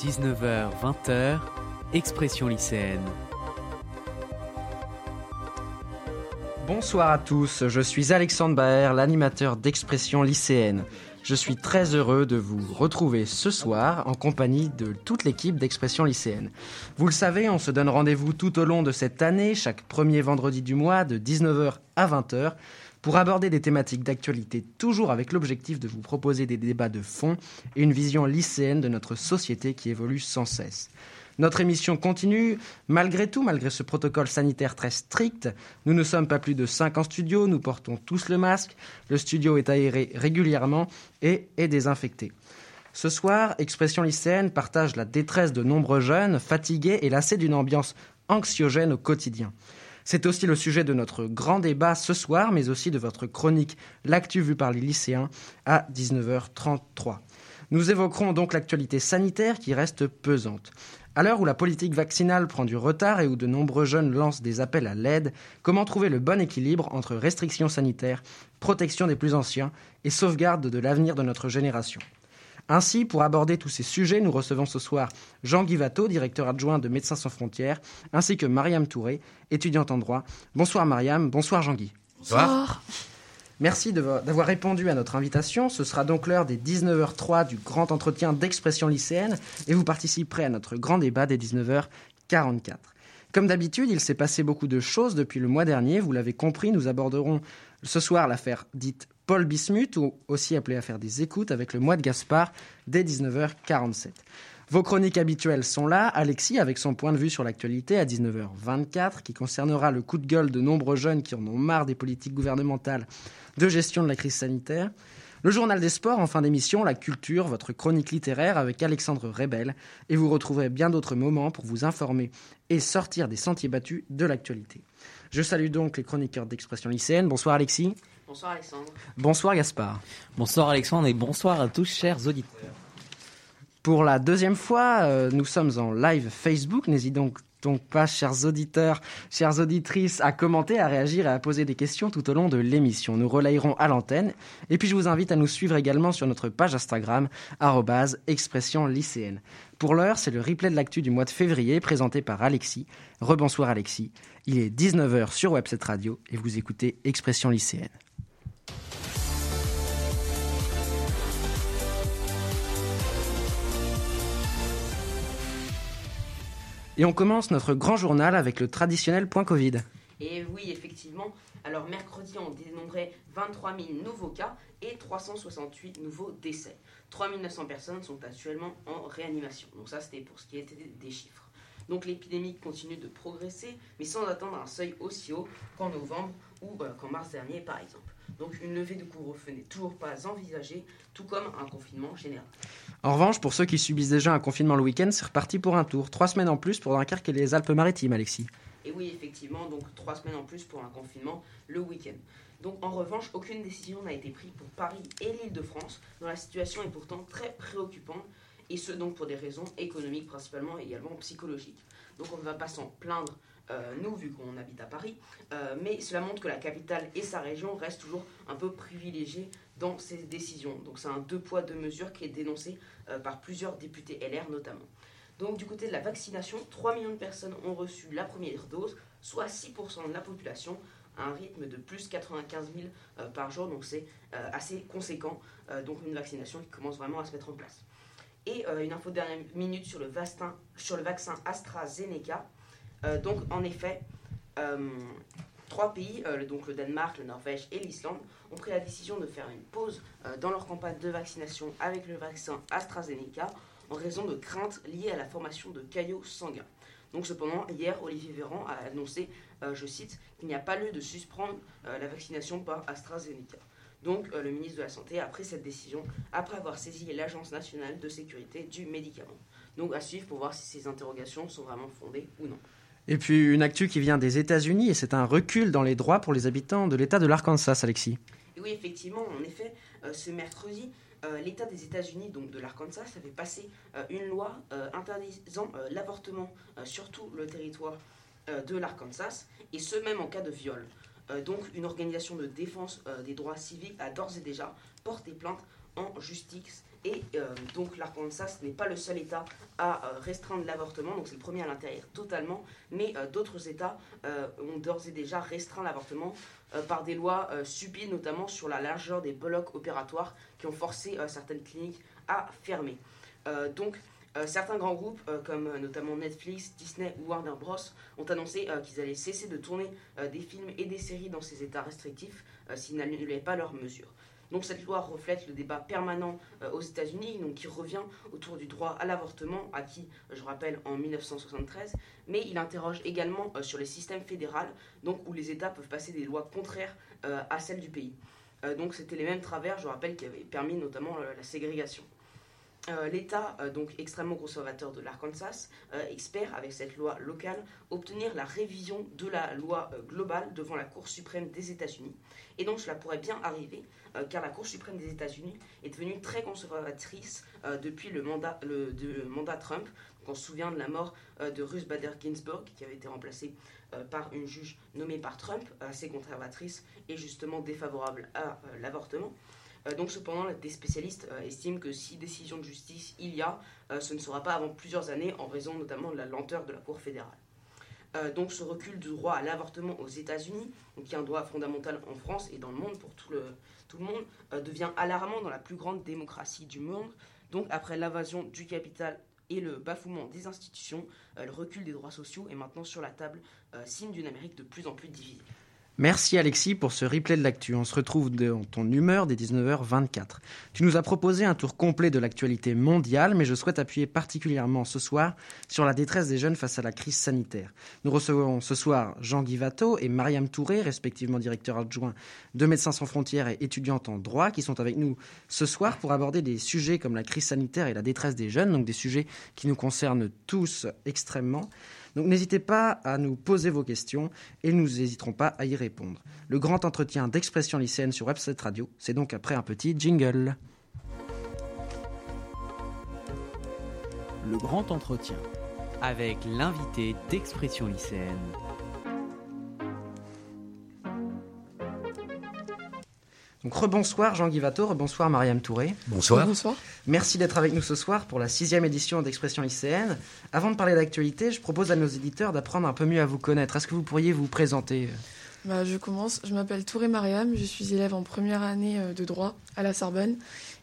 19h-20h, Expression lycéenne. Bonsoir à tous, je suis Alexandre Baer, l'animateur d'Expression lycéenne. Je suis très heureux de vous retrouver ce soir en compagnie de toute l'équipe d'Expression lycéenne. Vous le savez, on se donne rendez-vous tout au long de cette année, chaque premier vendredi du mois, de 19h à 20h, pour aborder des thématiques d'actualité, toujours avec l'objectif de vous proposer des débats de fond et une vision lycéenne de notre société qui évolue sans cesse. Notre émission continue. Malgré tout, malgré ce protocole sanitaire très strict, nous ne sommes pas plus de 5 en studio, nous portons tous le masque, le studio est aéré régulièrement et est désinfecté. Ce soir, Expression lycéenne partage la détresse de nombreux jeunes fatigués et lassés d'une ambiance anxiogène au quotidien. C'est aussi le sujet de notre grand débat ce soir, mais aussi de votre chronique L'actu vue par les lycéens à 19h33. Nous évoquerons donc l'actualité sanitaire qui reste pesante. À l'heure où la politique vaccinale prend du retard et où de nombreux jeunes lancent des appels à l'aide, comment trouver le bon équilibre entre restrictions sanitaires, protection des plus anciens et sauvegarde de l'avenir de notre génération? Ainsi, pour aborder tous ces sujets, nous recevons ce soir Jean Guivato, directeur adjoint de Médecins sans frontières, ainsi que Mariam Touré, étudiante en droit. Bonsoir Mariam, bonsoir Jean-Guy. Bonsoir. Merci d'avoir répondu à notre invitation. Ce sera donc l'heure des 19h03 du grand entretien d'expression lycéenne et vous participerez à notre grand débat des 19h44. Comme d'habitude, il s'est passé beaucoup de choses depuis le mois dernier. Vous l'avez compris, nous aborderons ce soir l'affaire dite Paul Bismuth, ou aussi appelé à faire des écoutes avec le mois de Gaspard dès 19h47. Vos chroniques habituelles sont là. Alexis, avec son point de vue sur l'actualité à 19h24, qui concernera le coup de gueule de nombreux jeunes qui en ont marre des politiques gouvernementales de gestion de la crise sanitaire. Le journal des sports en fin d'émission, la culture, votre chronique littéraire avec Alexandre Rebel. Et vous retrouverez bien d'autres moments pour vous informer et sortir des sentiers battus de l'actualité. Je salue donc les chroniqueurs d'expression lycéenne. Bonsoir Alexis. Bonsoir Alexandre. Bonsoir Gaspard. Bonsoir Alexandre et bonsoir à tous chers auditeurs. Pour la deuxième fois, euh, nous sommes en live Facebook. N'hésitez donc, donc pas, chers auditeurs, chères auditrices, à commenter, à réagir et à poser des questions tout au long de l'émission. Nous relayerons à l'antenne. Et puis je vous invite à nous suivre également sur notre page Instagram, expression lycéenne. Pour l'heure, c'est le replay de l'actu du mois de février présenté par Alexis. Rebonsoir Alexis. Il est 19h sur Webset Radio et vous écoutez Expression lycéenne. Et on commence notre grand journal avec le traditionnel point Covid. Et oui, effectivement. Alors mercredi, on dénombrait 23 000 nouveaux cas et 368 nouveaux décès. 3 900 personnes sont actuellement en réanimation. Donc ça, c'était pour ce qui était des chiffres. Donc l'épidémie continue de progresser, mais sans atteindre un seuil aussi haut qu'en novembre ou euh, qu'en mars dernier, par exemple. Donc une levée de couvre-feu n'est toujours pas envisagée, tout comme un confinement général. En revanche, pour ceux qui subissent déjà un confinement le week-end, c'est reparti pour un tour. Trois semaines en plus pour Dunkerque et les Alpes-Maritimes, Alexis. Et oui, effectivement, donc trois semaines en plus pour un confinement le week-end. Donc en revanche, aucune décision n'a été prise pour Paris et l'île de France, dont la situation est pourtant très préoccupante, et ce donc pour des raisons économiques principalement et également psychologiques. Donc on ne va pas s'en plaindre euh, nous, vu qu'on habite à Paris, euh, mais cela montre que la capitale et sa région restent toujours un peu privilégiées dans ces décisions. Donc c'est un deux poids, deux mesures qui est dénoncé euh, par plusieurs députés LR notamment. Donc du côté de la vaccination, 3 millions de personnes ont reçu la première dose, soit 6% de la population, à un rythme de plus 95 000 par jour, donc c'est assez conséquent, donc une vaccination qui commence vraiment à se mettre en place. Et une info de dernière minute sur le, vaccin, sur le vaccin AstraZeneca. Euh, donc, en effet, euh, trois pays, euh, donc le Danemark, le Norvège et l'Islande, ont pris la décision de faire une pause dans leur campagne de vaccination avec le vaccin AstraZeneca en raison de craintes liées à la formation de caillots sanguins. Donc cependant, hier, Olivier Véran a annoncé, je cite, qu'il n'y a pas lieu de suspendre la vaccination par AstraZeneca. Donc le ministre de la Santé a pris cette décision après avoir saisi l'Agence nationale de sécurité du médicament. Donc à suivre pour voir si ces interrogations sont vraiment fondées ou non. Et puis une actu qui vient des États-Unis, et c'est un recul dans les droits pour les habitants de l'État de l'Arkansas, Alexis. oui, effectivement, en effet, euh, ce mercredi, euh, l'État des États-Unis, donc de l'Arkansas, avait passé euh, une loi interdisant l'avortement sur tout le territoire de l'Arkansas, et ce même en cas de viol. donc une organisation de défense des droits civiques a d'ores et déjà porté plainte en justice. Et donc l'Arkansas n'est pas le seul État à restreindre l'avortement, donc c'est le premier à l'intérieur totalement, mais d'autres États ont d'ores et déjà restreint l'avortement par des lois stupides, notamment sur la largeur des blocs opératoires qui ont forcé certaines cliniques à fermer. donc euh, certains grands groupes, euh, comme euh, notamment Netflix, Disney ou Warner Bros., ont annoncé qu'ils allaient cesser de tourner des films et des séries dans ces états restrictifs s'ils n'annulaient pas leurs mesures. Donc cette loi reflète le débat permanent aux États-Unis, donc qui revient autour du droit à l'avortement, acquis, je rappelle, en 1973, mais il interroge également sur les systèmes fédéraux, donc où les États peuvent passer des lois contraires à celles du pays. donc c'était les mêmes travers, je rappelle, qui avaient permis notamment la ségrégation. Euh, L'État, euh, donc extrêmement conservateur de l'Arkansas, euh, espère, avec cette loi locale, obtenir la révision de la loi globale devant la Cour suprême des États-Unis. Et donc cela pourrait bien arriver, car la Cour suprême des États-Unis est devenue très conservatrice depuis le mandat, le, mandat Trump. on se souvient de la mort de Ruth Bader Ginsburg, qui avait été remplacée par une juge nommée par Trump, assez conservatrice et justement défavorable à l'avortement. Euh, donc cependant, des spécialistes euh, estiment que si décision de justice il y a, euh, ce ne sera pas avant plusieurs années en raison notamment de la lenteur de la Cour fédérale. donc ce recul du droit à l'avortement aux États-Unis, qui est un droit fondamental en France et dans le monde pour tout le, tout le monde, devient alarmant dans la plus grande démocratie du monde. Donc après l'invasion du capital et le bafouement des institutions, le recul des droits sociaux est maintenant sur la table, signe d'une Amérique de plus en plus divisée. Merci Alexis pour ce replay de l'actu. On se retrouve dans ton humeur des 19h24. Tu nous as proposé un tour complet de l'actualité mondiale, mais je souhaite appuyer particulièrement ce soir sur la détresse des jeunes face à la crise sanitaire. Nous recevons ce soir Jean-Guy Vato et Mariam Touré, respectivement directeur adjoint de Médecins sans frontières et étudiante en droit, qui sont avec nous ce soir pour aborder des sujets comme la crise sanitaire et la détresse des jeunes, donc des sujets qui nous concernent tous extrêmement. Donc n'hésitez pas à nous poser vos questions et nous n'hésiterons pas à y répondre. Le grand entretien d'expression lycéenne sur Website Radio, c'est donc après un petit jingle. Le grand entretien avec l'invité d'expression lycéenne. Donc rebonsoir Jean Guivato, rebonsoir Mariam Touré. Bonsoir. Bonsoir. Merci d'être avec nous ce soir pour la sixième édition d'Expression lycéenne. Avant de parler d'actualité, je propose à nos éditeurs d'apprendre un peu mieux à vous connaître. Est-ce que vous pourriez vous présenter bah, Je commence. Je m'appelle Touré Mariam, je suis élève en première année euh, de droit à la Sorbonne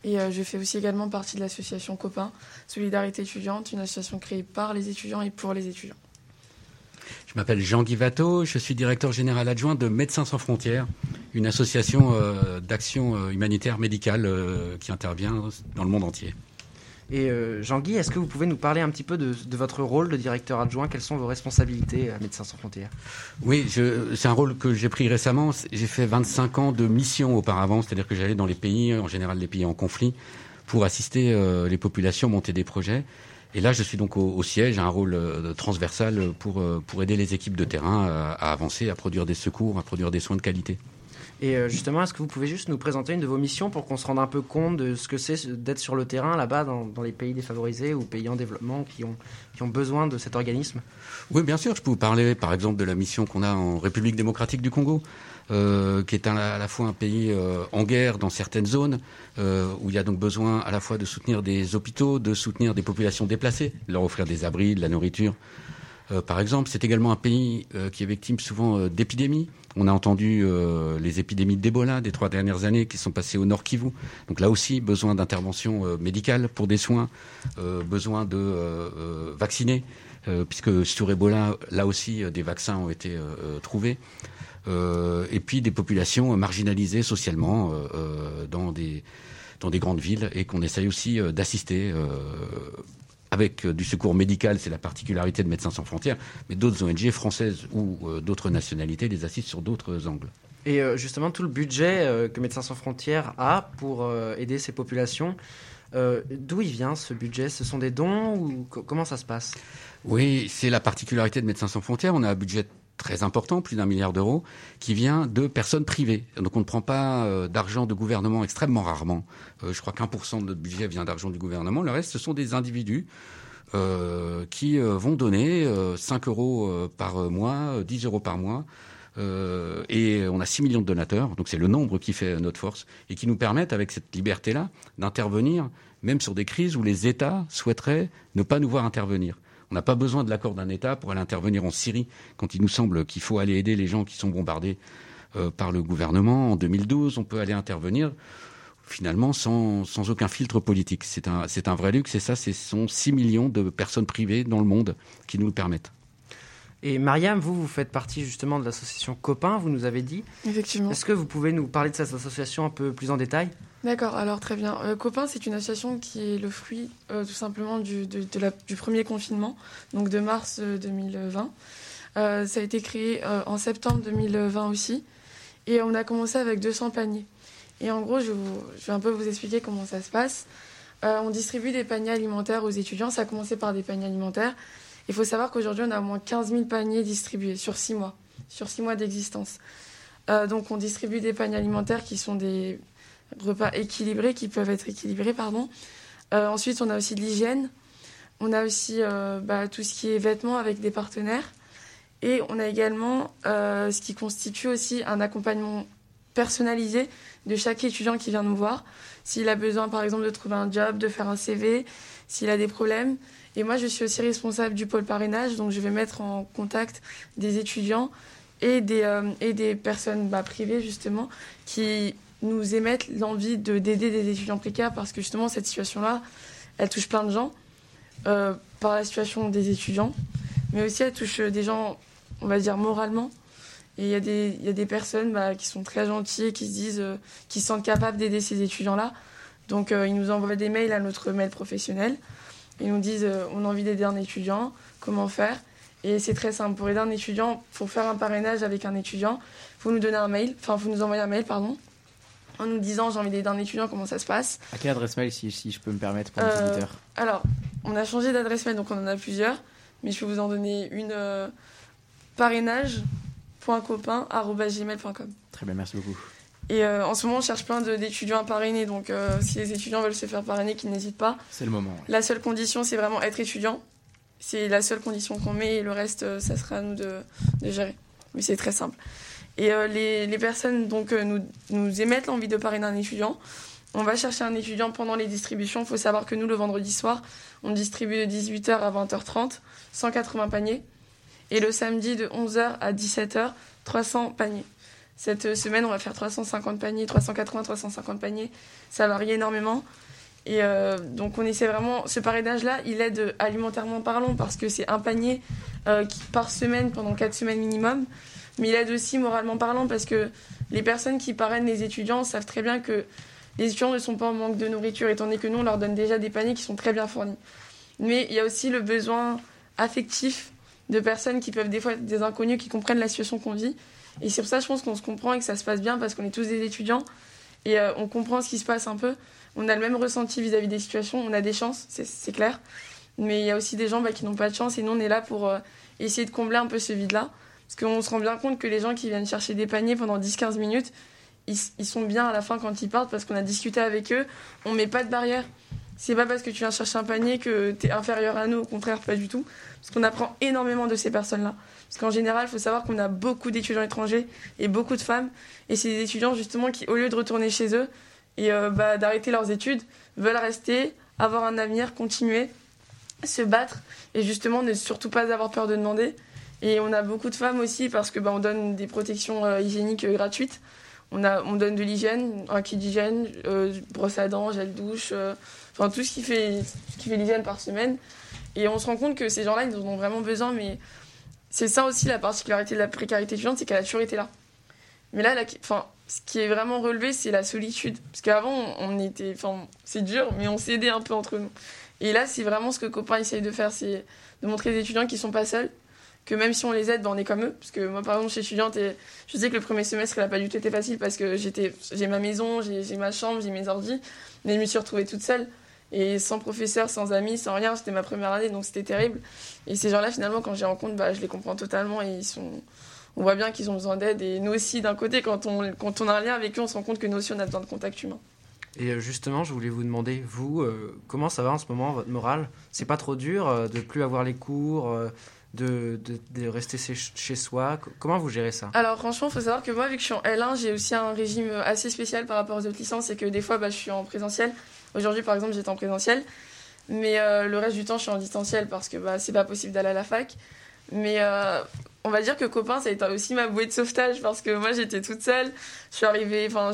et euh, je fais aussi également partie de l'association Copain, Solidarité étudiante, une association créée par les étudiants et pour les étudiants. Je m'appelle Jean Guivato, je suis directeur général adjoint de Médecins sans frontières, une association euh, d'action euh, humanitaire médicale euh, qui intervient dans le monde entier. Et Jean-Guy, est-ce que vous pouvez nous parler un petit peu de, votre rôle de directeur adjoint? Quelles sont vos responsabilités à Médecins sans frontières? Oui, c'est un rôle que j'ai pris récemment. J'ai fait 25 ans de mission auparavant, c'est-à-dire que j'allais dans les pays, en général les pays en conflit, pour assister les populations, monter des projets. Et là, je suis donc au, siège, un rôle euh, transversal pour, euh, pour aider les équipes de terrain à, avancer, à produire des secours, à produire des soins de qualité. Et euh, justement, est-ce que vous pouvez juste nous présenter une de vos missions pour qu'on se rende un peu compte de ce que c'est d'être sur le terrain là-bas dans, dans, les pays défavorisés ou pays en développement qui ont, qui ont besoin de cet organisme? Oui, bien sûr. Je peux vous parler par exemple de la mission qu'on a en République démocratique du Congo. Euh, qui est à la fois un pays euh, en guerre dans certaines zones, euh, où il y a donc besoin à la fois de soutenir des hôpitaux, de soutenir des populations déplacées, leur offrir des abris, de la nourriture. par exemple, c'est également un pays qui est victime souvent d'épidémies. On a entendu les épidémies d'Ebola des trois dernières années qui sont passées au Nord Kivu. Donc là aussi, besoin d'intervention médicale pour des soins, besoin de vacciner, puisque sur Ebola, là aussi, des vaccins ont été trouvés. Euh, et puis des populations marginalisées socialement euh, euh, dans des dans des grandes villes et qu'on essaye aussi d'assister avec du secours médical, c'est la particularité de Médecins sans frontières, mais d'autres ONG françaises ou d'autres nationalités les assistent sur d'autres angles. Et justement, tout le budget que Médecins sans frontières a pour aider ces populations, d'où il vient ce budget? Ce sont des dons ou comment ça se passe? Oui, c'est la particularité de Médecins sans frontières. On a un budget très important, plus d'un milliard d'euros, qui vient de personnes privées. Donc on ne prend pas euh, d'argent de gouvernement extrêmement rarement. Euh, je crois qu'un pour cent de notre budget vient d'argent du gouvernement. Le reste, ce sont des individus euh, qui vont donner 5 euros par mois, 10 euros par mois, et on a 6 millions de donateurs, donc c'est le nombre qui fait notre force, et qui nous permettent, avec cette liberté-là, d'intervenir même sur des crises où les États souhaiteraient ne pas nous voir intervenir. On n'a pas besoin de l'accord d'un État pour aller intervenir en Syrie quand il nous semble qu'il faut aller aider les gens qui sont bombardés euh, par le gouvernement. En 2012, on peut aller intervenir finalement sans, sans aucun filtre politique. C'est un, c'est un vrai luxe et ça, ce sont 6 millions de personnes privées dans le monde qui nous le permettent. Et Mariam, vous, vous faites partie justement de l'association Copain, vous nous avez dit. Effectivement. Est-ce que vous pouvez nous parler de cette association un peu plus en détail? D'accord, alors très bien. Euh, Copain, c'est une association qui est le fruit euh, tout simplement du, premier confinement, donc de mars 2020. Euh, ça a été créé euh, en septembre 2020 aussi. Et on a commencé avec 200 paniers. Et en gros, je, vais un peu vous expliquer comment ça se passe. Euh, on distribue des paniers alimentaires aux étudiants. Ça a commencé par des paniers alimentaires. Il faut savoir qu'aujourd'hui, on a au moins 15 000 paniers distribués sur 6 mois, sur 6 mois d'existence. Euh, donc, on distribue des paniers alimentaires qui sont des repas équilibrés, qui peuvent être équilibrés, pardon. Euh, ensuite, on a aussi de l'hygiène. On a aussi euh, bah, tout ce qui est vêtements avec des partenaires. Et on a également euh, ce qui constitue aussi un accompagnement personnalisé de chaque étudiant qui vient nous voir. S'il a besoin, par exemple, de trouver un job, de faire un CV, s'il a des problèmes. Et moi, je suis aussi responsable du pôle parrainage, donc je vais mettre en contact des étudiants et des, et des personnes bah, privées, justement, qui nous émettent l'envie de, d'aider des étudiants précaires parce que, justement, cette situation-là, elle touche plein de gens euh, par la situation des étudiants, mais aussi elle touche des gens, on va dire, moralement. Et il y, a des, y a des personnes bah, qui sont très gentilles, qui se disent, euh, qui se sentent capables d'aider ces étudiants-là. Donc, euh, ils nous envoient des mails à notre mail professionnel. Ils nous disent euh, on a envie d'aider un étudiant, comment faire? Et c'est très simple. Pour aider un étudiant, pour faire un parrainage avec un étudiant, il faut nous donner un mail, enfin, faut nous envoyer un mail, pardon, en nous disant j'ai envie d'aider un étudiant, comment ça se passe. À quelle adresse mail, si, si je peux me permettre, pour les Euh, auditeurs Alors, on a changé d'adresse mail, donc on en a plusieurs, mais je peux vous en donner une euh, parrainage.copain.gmail.com. Très bien, merci beaucoup. Et euh, en ce moment, on cherche plein d'étudiants à parrainer, donc euh, si les étudiants veulent se faire parrainer, qu'ils n'hésitent pas. C'est le moment. ouais. La seule condition, c'est vraiment être étudiant. C'est la seule condition qu'on met et le reste, ça sera à nous de, de gérer. Mais c'est très simple. Et euh, les, les personnes donc, euh, nous, nous émettent l'envie de parrainer un étudiant. On va chercher un étudiant pendant les distributions. Il faut savoir que nous, le vendredi soir, on distribue de 18h à 20h30, 180 paniers. Et le samedi, de 11h à 17h, 300 paniers. Cette euh, semaine, on va faire 350 paniers, 380, 350 paniers. Ça varie énormément. Et donc on essaie vraiment, ce parrainage-là, il aide alimentairement parlant parce que c'est un panier par semaine pendant 4 semaines minimum. Mais il aide aussi moralement parlant parce que les personnes qui parrainent les étudiants savent très bien que les étudiants ne sont pas en manque de nourriture étant donné que nous, on leur donne déjà des paniers qui sont très bien fournis. Mais il y a aussi le besoin affectif de personnes qui peuvent des fois être des inconnus qui comprennent la situation qu'on vit. Et c'est pour ça, je pense qu'on se comprend et que ça se passe bien parce qu'on est tous des étudiants et euh, on comprend ce qui se passe un peu. On a le même ressenti vis-à-vis des situations, on a des chances, c'est- clair. Mais il y a aussi des gens bah, qui n'ont pas de chance et nous, on est là pour euh, essayer de combler un peu ce vide-là. Parce qu'on se rend bien compte que les gens qui viennent chercher des paniers pendant 10-15 minutes, ils, sont bien à la fin quand ils partent parce qu'on a discuté avec eux. On met pas de barrière. C'est pas parce que tu viens chercher un panier que tu es inférieur à nous, au contraire, pas du tout. Parce qu'on apprend énormément de ces personnes-là. Parce qu'en général, il faut savoir qu'on a beaucoup d'étudiants étrangers et beaucoup de femmes. Et c'est des étudiants justement qui, au lieu de retourner chez eux et euh, bah, d'arrêter leurs études, veulent rester, avoir un avenir, continuer, se battre et justement ne surtout pas avoir peur de demander. Et on a beaucoup de femmes aussi parce que bah, on donne des protections euh, hygiéniques euh, gratuites. On, a, on donne de l'hygiène, un kit d'hygiène, euh, brosse à dents, gel douche, enfin tout ce qui fait, fait l'hygiène par semaine. Et on se rend compte que ces gens-là, ils en ont vraiment besoin, mais c'est ça aussi la particularité de la précarité étudiante, c'est qu'elle a toujours été là. Mais là, enfin, ce qui est vraiment relevé, c'est la solitude. Parce qu'avant, on était. Enfin, c'est dur, mais on s'aidait un peu entre nous. Et là, c'est vraiment ce que Copain essaye de faire, c'est de montrer aux étudiants qu'ils sont pas seuls, que même si on les aide, ben, on est comme eux. Parce que moi, par exemple, je suis étudiante et je sais que le premier semestre, il n'a pas du tout été facile parce que j'ai ma maison, j'ai j'ai ma chambre, j'ai mes ordi, mais je me suis retrouvée toute seule. Et sans professeur, sans amis, sans rien, c'était ma première année, donc c'était terrible. Et ces gens-là, finalement, quand je les rencontre, bah, je les comprends totalement et ils sont. On voit bien qu'ils ont besoin d'aide. Et nous aussi, d'un côté, quand on, quand on a un lien avec eux, on se rend compte que nous aussi, on a besoin de contact humain. Et euh, justement, je voulais vous demander, vous, euh, comment ça va en ce moment, votre morale? C'est pas trop dur euh, de plus avoir les cours, euh, de, rester chez soi Comment vous gérez ça? Alors franchement, il faut savoir que moi, vu que je suis en L1, j'ai aussi un régime assez spécial par rapport aux autres licences. C'est que des fois, bah, je suis en présentiel. Aujourd'hui, par exemple, j'étais en présentiel. Mais euh, le reste du temps, je suis en distanciel parce que bah, c'est pas possible d'aller à la fac. Mais euh, on va dire que copain, ça a été aussi ma bouée de sauvetage parce que moi, j'étais toute seule. Je suis arrivée, enfin,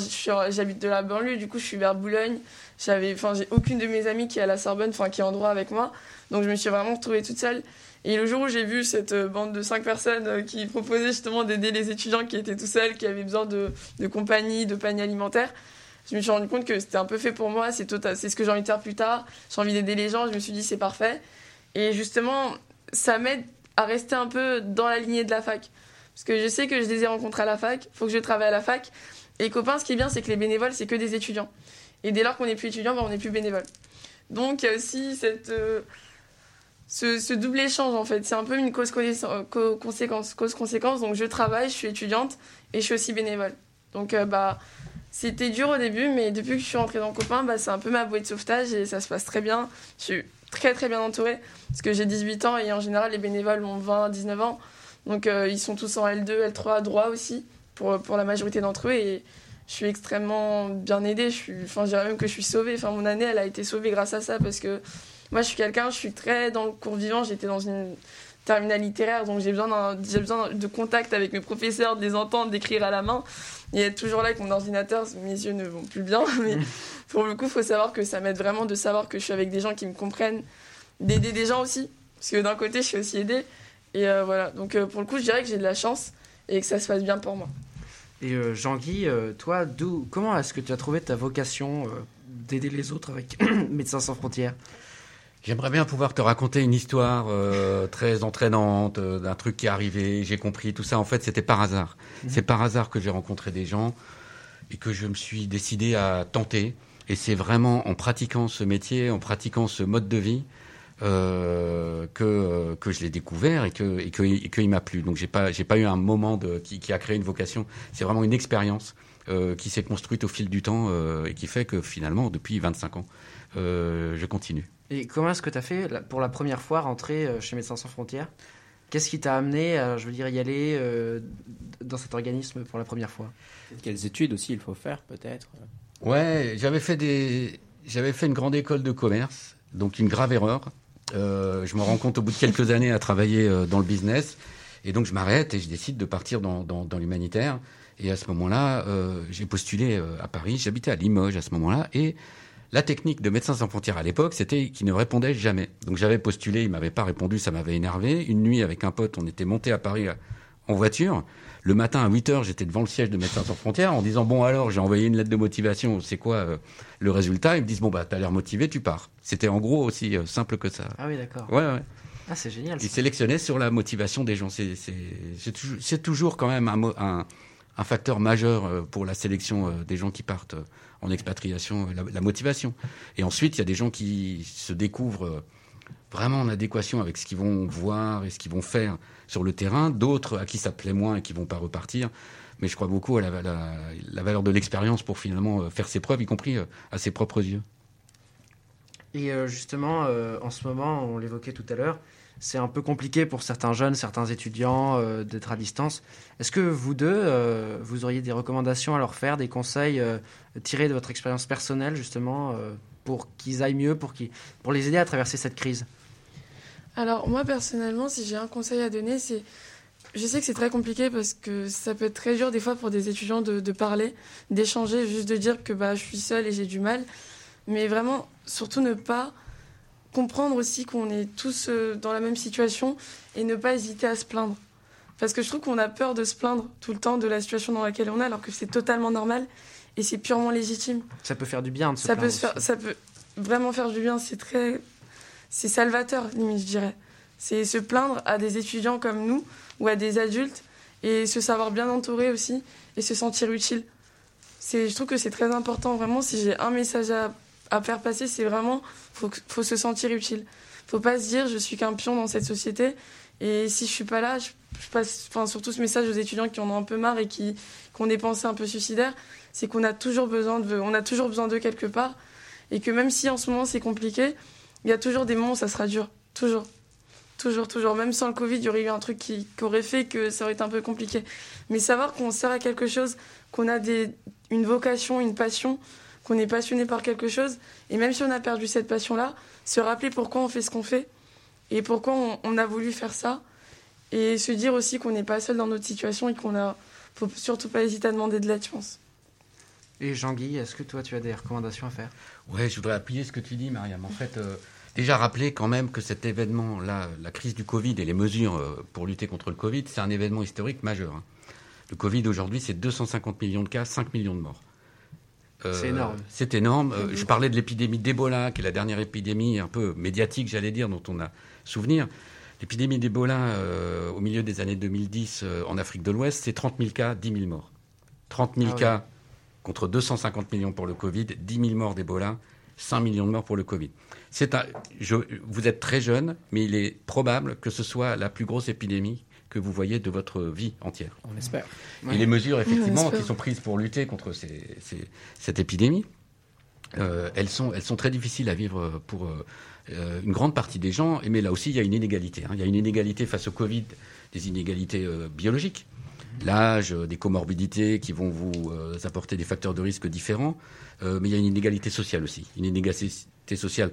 j'habite de la banlieue, du coup, je suis vers Boulogne. J'avais, enfin, j'ai aucune de mes amies qui est à la Sorbonne, enfin, qui est en droit avec moi. Donc, je me suis vraiment retrouvée toute seule. Et le jour où j'ai vu cette euh, bande de cinq personnes euh, qui proposaient justement d'aider les étudiants qui étaient tout seuls, qui avaient besoin de, compagnie, de panier alimentaire, je me suis rendu compte que c'était un peu fait pour moi. C'est tota-, c'est ce que j'ai envie de faire plus tard. J'ai envie d'aider les gens. Je me suis dit c'est parfait. Et justement, ça m'aide à rester un peu dans la lignée de la fac. Parce que je sais que je les ai rencontrés à la fac. Faut que je travaille à la fac. Et copains, ce qui est bien, c'est que les bénévoles, c'est que des étudiants. Et dès lors qu'on n'est plus étudiant, ben, on n'est plus bénévole. Donc il y a aussi cette, euh, ce, double échange en fait. C'est un peu une cause-conséquence. Cause-conséquence. Donc je travaille, je suis étudiante et je suis aussi bénévole. Donc euh, bah, c'était dur au début, mais depuis que je suis rentrée dans Copain, bah, c'est un peu ma bouée de sauvetage et ça se passe très bien. Je suis très très bien entourée parce que j'ai 18 ans et en général les bénévoles ont 20, 19 ans. Donc euh, ils sont tous en L2, L3, droit aussi pour, pour la majorité d'entre eux et je suis extrêmement bien aidée. Je, suis, enfin, je dirais même que je suis sauvée. Enfin, mon année, elle a été sauvée grâce à ça parce que moi, je suis quelqu'un, je suis très dans le cours vivant. J'étais dans une terminale littéraire, donc j'ai besoin, j'ai besoin de contact avec mes professeurs, de les entendre, d'écrire à la main. Et être toujours là avec mon ordinateur, mes yeux ne vont plus bien. Mais pour le coup, il faut savoir que ça m'aide vraiment de savoir que je suis avec des gens qui me comprennent, d'aider des gens aussi. Parce que d'un côté, je suis aussi aidée. Et euh, voilà, donc euh, pour le coup, je dirais que j'ai de la chance et que ça se passe bien pour moi. Et euh, Jean-Guy, toi, comment est-ce que tu as trouvé ta vocation d'aider les autres avec Médecins sans frontières? J'aimerais bien pouvoir te raconter une histoire euh, très entraînante euh, d'un truc qui est arrivé, j'ai compris tout ça. En fait, c'était par hasard. Mhm. C'est par hasard que j'ai rencontré des gens et que je me suis décidé à tenter. Et c'est vraiment en pratiquant ce métier, en pratiquant ce mode de vie, euh, que, que je l'ai découvert et que et que, et qu'il m'a plu. Donc j'ai pas j'ai pas eu un moment de, qui, qui a créé une vocation. C'est vraiment une expérience qui s'est construite au fil du temps et qui fait que finalement depuis 25 ans je continue. Et comment est-ce que tu as fait pour la première fois rentrer euh, chez Médecins sans frontières? Qu'est-ce qui t'a amené à, je veux dire, y aller euh, dans cet organisme pour la première fois? Quelles études aussi il faut faire, peut-être Ouais, j'avais fait des, j'avais fait une grande école de commerce, donc une grave erreur. Euh, je me rends compte au bout de quelques années à travailler dans le business, et donc je m'arrête et je décide de partir dans, dans, dans l'humanitaire. Et à ce moment-là, j'ai postulé à Paris. J'habitais à Limoges à ce moment-là, et la technique de Médecins sans frontières à l'époque, c'était qu'il ne répondait jamais. Donc j'avais postulé, il m'avait pas répondu, ça m'avait énervé. Une nuit, avec un pote, on était monté à Paris euh, en voiture. Le matin à 8 heures, j'étais devant le siège de Médecins sans frontières en disant bon alors, j'ai envoyé une lettre de motivation, c'est quoi euh, le résultat? Ils me disent bon bah t'as l'air motivé, tu pars. C'était en gros aussi euh, simple que ça. Ah oui d'accord. Ouais ouais. Ah c'est génial. Ils sélectionnaient sur la motivation des gens. C'est toujours, toujours, quand même un, un, un facteur majeur pour la sélection des gens qui partent en expatriation euh, la, motivation. Et ensuite, il y a des gens qui se découvrent euh, vraiment en adéquation avec ce qu'ils vont voir et ce qu'ils vont faire sur le terrain, d'autres à qui ça plaît moins et qui vont pas repartir. Mais je crois beaucoup à la, valeur de l'expérience pour finalement euh, faire ses preuves, y compris à ses propres yeux. Et justement, en ce moment, on l'évoquait tout à l'heure, c'est un peu compliqué pour certains jeunes, certains étudiants euh, d'être à distance. Est-ce que vous deux, euh, vous auriez des recommandations à leur faire, des conseils euh, tirés de votre expérience personnelle justement pour qu'ils aillent mieux, pour, pour les aider à traverser cette crise? Alors moi personnellement, si j'ai un conseil à donner, c'est je sais que c'est très compliqué parce que ça peut être très dur des fois pour des étudiants de, parler, d'échanger, juste de dire que bah, je suis seule et j'ai du mal. Mais vraiment, surtout ne pas comprendre aussi qu'on est tous euh, dans la même situation et ne pas hésiter à se plaindre. Parce que je trouve qu'on a peur de se plaindre tout le temps de la situation dans laquelle on est, alors que c'est totalement normal et c'est purement légitime. Ça peut faire du bien de se ça plaindre. Peut faire, ça peut vraiment faire du bien, c'est très. C'est salvateur, limite, je dirais. C'est se plaindre à des étudiants comme nous ou à des adultes et se savoir bien entouré aussi et se sentir utile. Je trouve que c'est très important, vraiment, si j'ai un message à à faire passer, c'est vraiment, faut, faut se sentir utile. Faut pas se dire, je suis qu'un pion dans cette société. Et si je suis pas là, je, passe, enfin, surtout ce message aux étudiants qui en ont un peu marre et qui, qui ont des pensées un peu suicidaires, c'est qu'on a toujours besoin de, on a toujours besoin d'eux quelque part. Et que même si en ce moment c'est compliqué, il y a toujours des moments où ça sera dur. Toujours. Toujours, toujours. Même sans le Covid, il y aurait eu un truc qui, aurait fait que ça aurait été un peu compliqué. Mais savoir qu'on sert à quelque chose, qu'on a des, une vocation, une passion, qu'on est passionné par quelque chose, et même si on a perdu cette passion-là, se rappeler pourquoi on fait ce qu'on fait et pourquoi on, a voulu faire ça, et se dire aussi qu'on n'est pas seul dans notre situation et qu'on a, faut surtout pas hésiter à demander de l'aide, je pense. Et Jean-Guy, est-ce que toi tu as des recommandations à faire? Ouais, je voudrais appuyer ce que tu dis, Mariam. En fait, euh, déjà rappeler quand même que cet événement-là, la crise du Covid et les mesures euh, pour lutter contre le Covid, c'est un événement historique majeur. Hein. Le Covid aujourd'hui, c'est 250 millions de cas, 5 millions de morts. Euh, c'est énorme. C'est énorme. je parlais de l'épidémie d'Ebola, qui est la dernière épidémie un peu médiatique, j'allais dire, dont on a souvenir. L'épidémie d'Ebola au milieu des années 2010 en Afrique de l'Ouest, c'est 30 000 cas, 10 000 morts. 30 000 ah cas contre 250 millions pour le Covid, 10 000 morts d'Ebola, 5 millions de morts pour le Covid. vous êtes très jeune, mais il est probable que ce soit la plus grosse épidémie que vous voyez de votre vie entière. On espère. Et les mesures, effectivement, qui sont prises pour lutter contre cette épidémie, euh, elles, sont, elles sont très difficiles à vivre pour euh, une grande partie des gens. Mais là aussi, il y a une inégalité. Hein. Il y a une inégalité face au Covid, des inégalités euh, biologiques l'âge, des comorbidités qui vont vous apporter des facteurs de risque différents. Euh, mais il y a une inégalité sociale aussi. Une inégalité sociale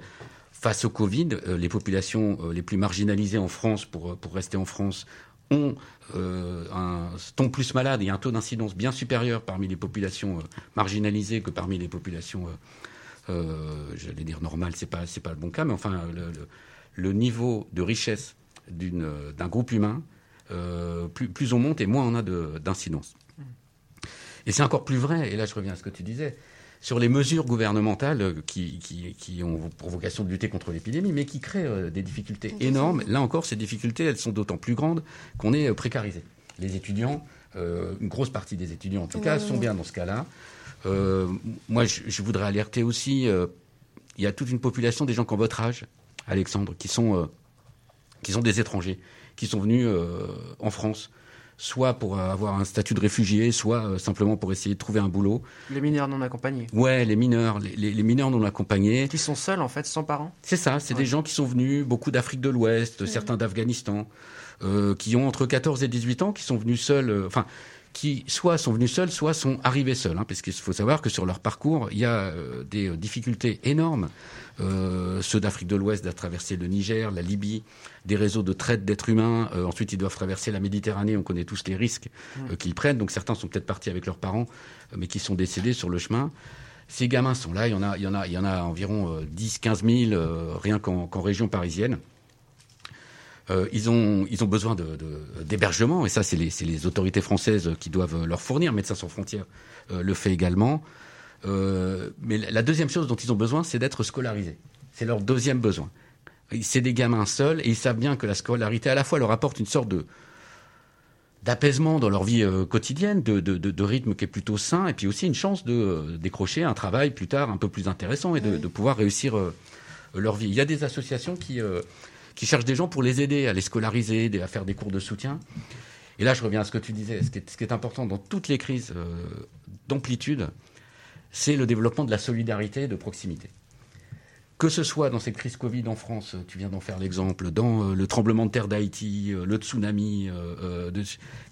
face au Covid. Euh, les populations euh, les plus marginalisées en France, pour, pour rester en France, ont un ton plus malade et un taux d'incidence bien supérieur parmi les populations marginalisées que parmi les populations, j'allais dire normales, c'est pas c'est pas le bon cas, mais enfin le, niveau de richesse d'un groupe humain, plus on monte et moins on a d'incidence. Et c'est encore plus vrai, et là je reviens à ce que tu disais, sur les mesures gouvernementales euh, qui, qui, ont pour vocation de lutter contre l'épidémie, mais qui créent euh, des difficultés énormes. Là encore, ces difficultés, elles sont d'autant plus grandes qu'on est euh, précarisé. Les étudiants, une grosse partie des étudiants en tout cas, sont bien dans ce cas-là. moi, je, voudrais alerter aussi, il y a toute une population des gens qui ont votre âge, Alexandre, qui sont, qui sont des étrangers, qui sont venus en France soit pour avoir un statut de réfugié, soit euh, simplement pour essayer de trouver un boulot. Les mineurs non accompagnés Ouais, les mineurs, les, mineurs non accompagnés. Qui sont seuls en fait, sans parents C'est ça, c'est des gens qui sont venus, beaucoup d'Afrique de l'Ouest, certains d'Afghanistan, euh, qui ont entre 14 et 18 ans, qui sont venus seuls, euh, enfin, qui soit sont venus seuls, soit sont arrivés seuls. Hein, parce qu'il faut savoir que sur leur parcours, il y a des difficultés énormes euh, ceux d'Afrique de l'Ouest doivent traverser le Niger, la Libye, des réseaux de traite d'êtres humains. Euh, ensuite, ils doivent traverser la Méditerranée. On connaît tous les risques euh, qu'ils prennent. Donc certains sont peut-être partis avec leurs parents, mais qui sont décédés sur le chemin. Ces gamins sont là. Il y en a, il y en a, il y en a environ 10, 15 000 rien qu'en région parisienne. Ils, ont, ils ont besoin d'hébergement, et ça, c'est les, les, autorités françaises qui doivent leur fournir. Médecins sans frontières le fait également. Euh, mais la deuxième chose dont ils ont besoin, c'est d'être scolarisés. C'est leur deuxième besoin. C'est des gamins seuls et ils savent bien que la scolarité à la fois leur apporte une sorte de d'apaisement dans leur vie euh, quotidienne, de, de, de, rythme qui est plutôt sain, et puis aussi une chance de euh, décrocher un travail plus tard un peu plus intéressant et de, de pouvoir réussir leur vie. Il y a des associations qui, qui cherchent des gens pour les aider à les scolariser, à faire des cours de soutien. Et là, je reviens à ce que tu disais. Ce qui est, important dans toutes les crises d'amplitude, c'est le développement de la solidarité de proximité. Que ce soit dans cette crise Covid en France, tu viens d'en faire l'exemple, dans euh, le tremblement de terre d'Haïti, euh, le tsunami,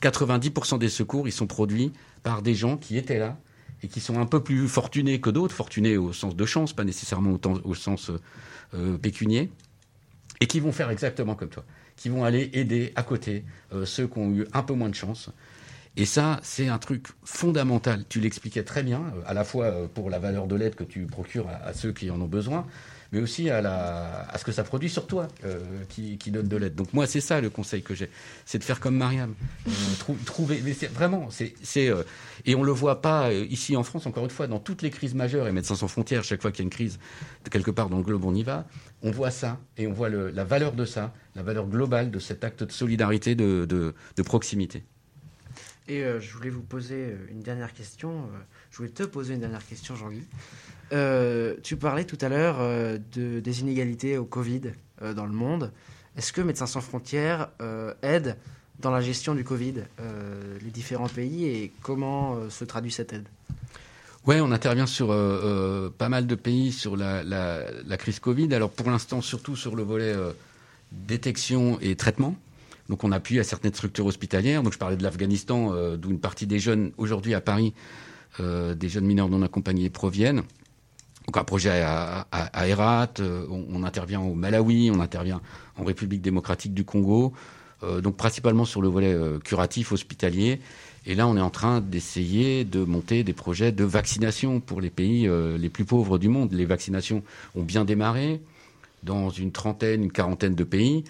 90% euh, des secours, ils sont produits par des gens qui étaient là et qui sont un peu plus fortunés que d'autres, fortunés au sens de chance, pas nécessairement au, sens pécunier, et qui vont faire exactement comme toi, qui vont aller aider à côté ceux qui ont eu un peu moins de chance et ça, c'est un truc fondamental. Tu l'expliquais très bien, euh, à la fois euh, pour la valeur de l'aide que tu procures à, ceux qui en ont besoin, mais aussi à, ce que ça produit sur toi euh, qui, donne de l'aide. Donc moi, c'est ça le conseil que j'ai, c'est de faire comme Mariam, trouver. Mais vraiment, c'est, et on le voit pas ici en France. Encore une fois, dans toutes les crises majeures et Médecins sans frontières, chaque fois qu'il y a une crise quelque part dans le globe, on y va. On voit ça et on voit la valeur de ça, la valeur globale de cet acte de solidarité, de, proximité. Et euh, je voulais vous poser euh, une dernière question. Euh, je voulais te poser une dernière question, Jean-Guy. tu parlais tout à l'heure de, des inégalités au Covid dans le monde. Est-ce que Médecins sans frontières aide dans la gestion du Covid les différents pays et comment se traduit cette aide? Ouais, on intervient sur pas mal de pays sur la, la, crise Covid. Alors pour l'instant, surtout sur le volet détection et traitement. Donc on appuie à certaines structures hospitalières. Donc je parlais de l'Afghanistan, d'où une partie des jeunes aujourd'hui à Paris, des jeunes mineurs non accompagnés proviennent. Donc un projet à, à, Herat, on, intervient au Malawi, on intervient en République démocratique du Congo, donc principalement sur le volet curatif hospitalier et là, on est en train d'essayer de monter des projets de vaccination pour les pays euh, les plus pauvres du monde. Les vaccinations ont bien démarré dans une trentaine, une quarantaine de pays.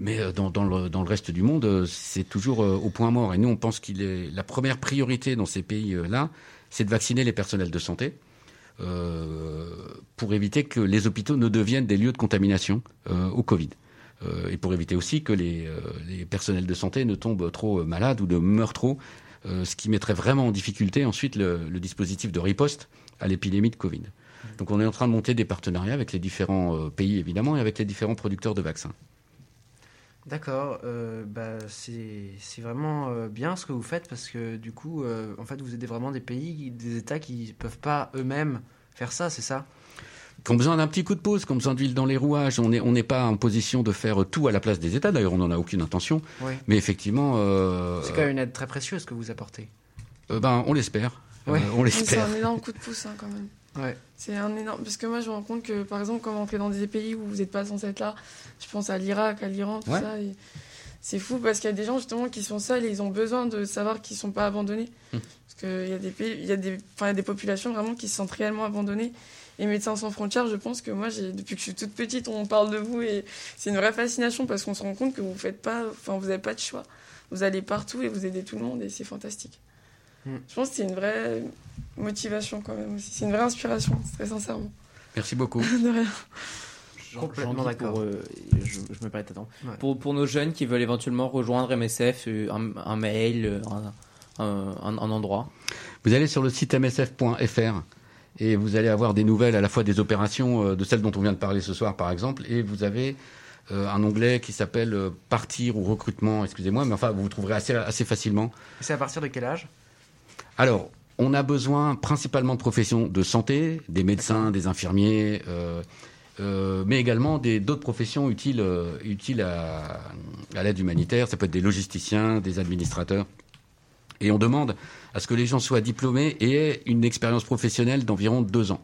Mais euh, dans, le, reste du monde, euh, c'est toujours au point mort. Et nous, on pense qu'il est la première priorité dans ces pays-là, c'est de vacciner les personnels de santé pour éviter que les hôpitaux ne deviennent des lieux de contamination au Covid. et pour éviter aussi que les, personnels de santé ne tombent trop malades ou ne meurent trop ce qui mettrait vraiment en difficulté ensuite le, dispositif de riposte à l'épidémie de Covid. Donc on est en train de monter des partenariats avec les différents euh, pays évidemment et avec les différents producteurs de vaccins. D'accord, euh, bah, c'est vraiment bien ce que vous faites parce que du coup, en fait, vous aidez vraiment des pays, des États qui ne peuvent pas eux-mêmes faire ça, c'est ça? Qui ont besoin d'un petit coup de pause, qui ont besoin d'huile dans les rouages. On n'est on n'est pas en position de faire tout à la place des États. D'ailleurs, on n'en a aucune intention. Mais effectivement, euh, c'est quand même une aide très précieuse que vous apportez. Euh, ben, on l'espère. Euh, on l'espère. C'est un énorme coup de pouce hein, quand même. Ouais. C'est un énorme parce que moi je me rends compte que par exemple quand on fait dans des pays où vous n'êtes pas censé être là, je pense à l'Irak, à l'Iran, tout ça. c'est fou parce qu'il y a des gens justement qui sont seuls et ils ont besoin de savoir qu'ils sont pas abandonnés. Hum. Parce qu'il y a des pays, il y a des, il y a des populations vraiment qui se sentent réellement abandonnées et Médecins sans frontières, je pense que moi, depuis que je suis toute petite, on parle de vous et c'est une vraie fascination parce qu'on se rend compte que vous faites pas, enfin, vous n'avez pas de choix. Vous allez partout et vous aidez tout le monde et c'est fantastique. Hmm. Je pense que c'est une vraie motivation quand même aussi. C'est une vraie inspiration, très sincèrement. Merci beaucoup. de rien. Complètement d'accord. Euh, je, me permets d'attendre. Pour, pour nos jeunes qui veulent éventuellement rejoindre MSF, euh, un, mail, euh, un, un endroit. Vous allez sur le site msf.fr et vous allez avoir des nouvelles à la fois des opérations, euh, de celles dont on vient de parler ce soir par exemple, et vous avez euh, un onglet qui s'appelle euh, Partir ou recrutement, excusez-moi, mais enfin vous vous trouverez assez, assez facilement. C'est à partir de quel âge? Alors, on a besoin principalement de professions de santé, des médecins, des infirmiers, mais également d'autres professions utiles, utiles à, à l'aide humanitaire. Ça peut être des logisticiens, des administrateurs. Et on demande à ce que les gens soient diplômés et aient une expérience professionnelle d'environ deux ans.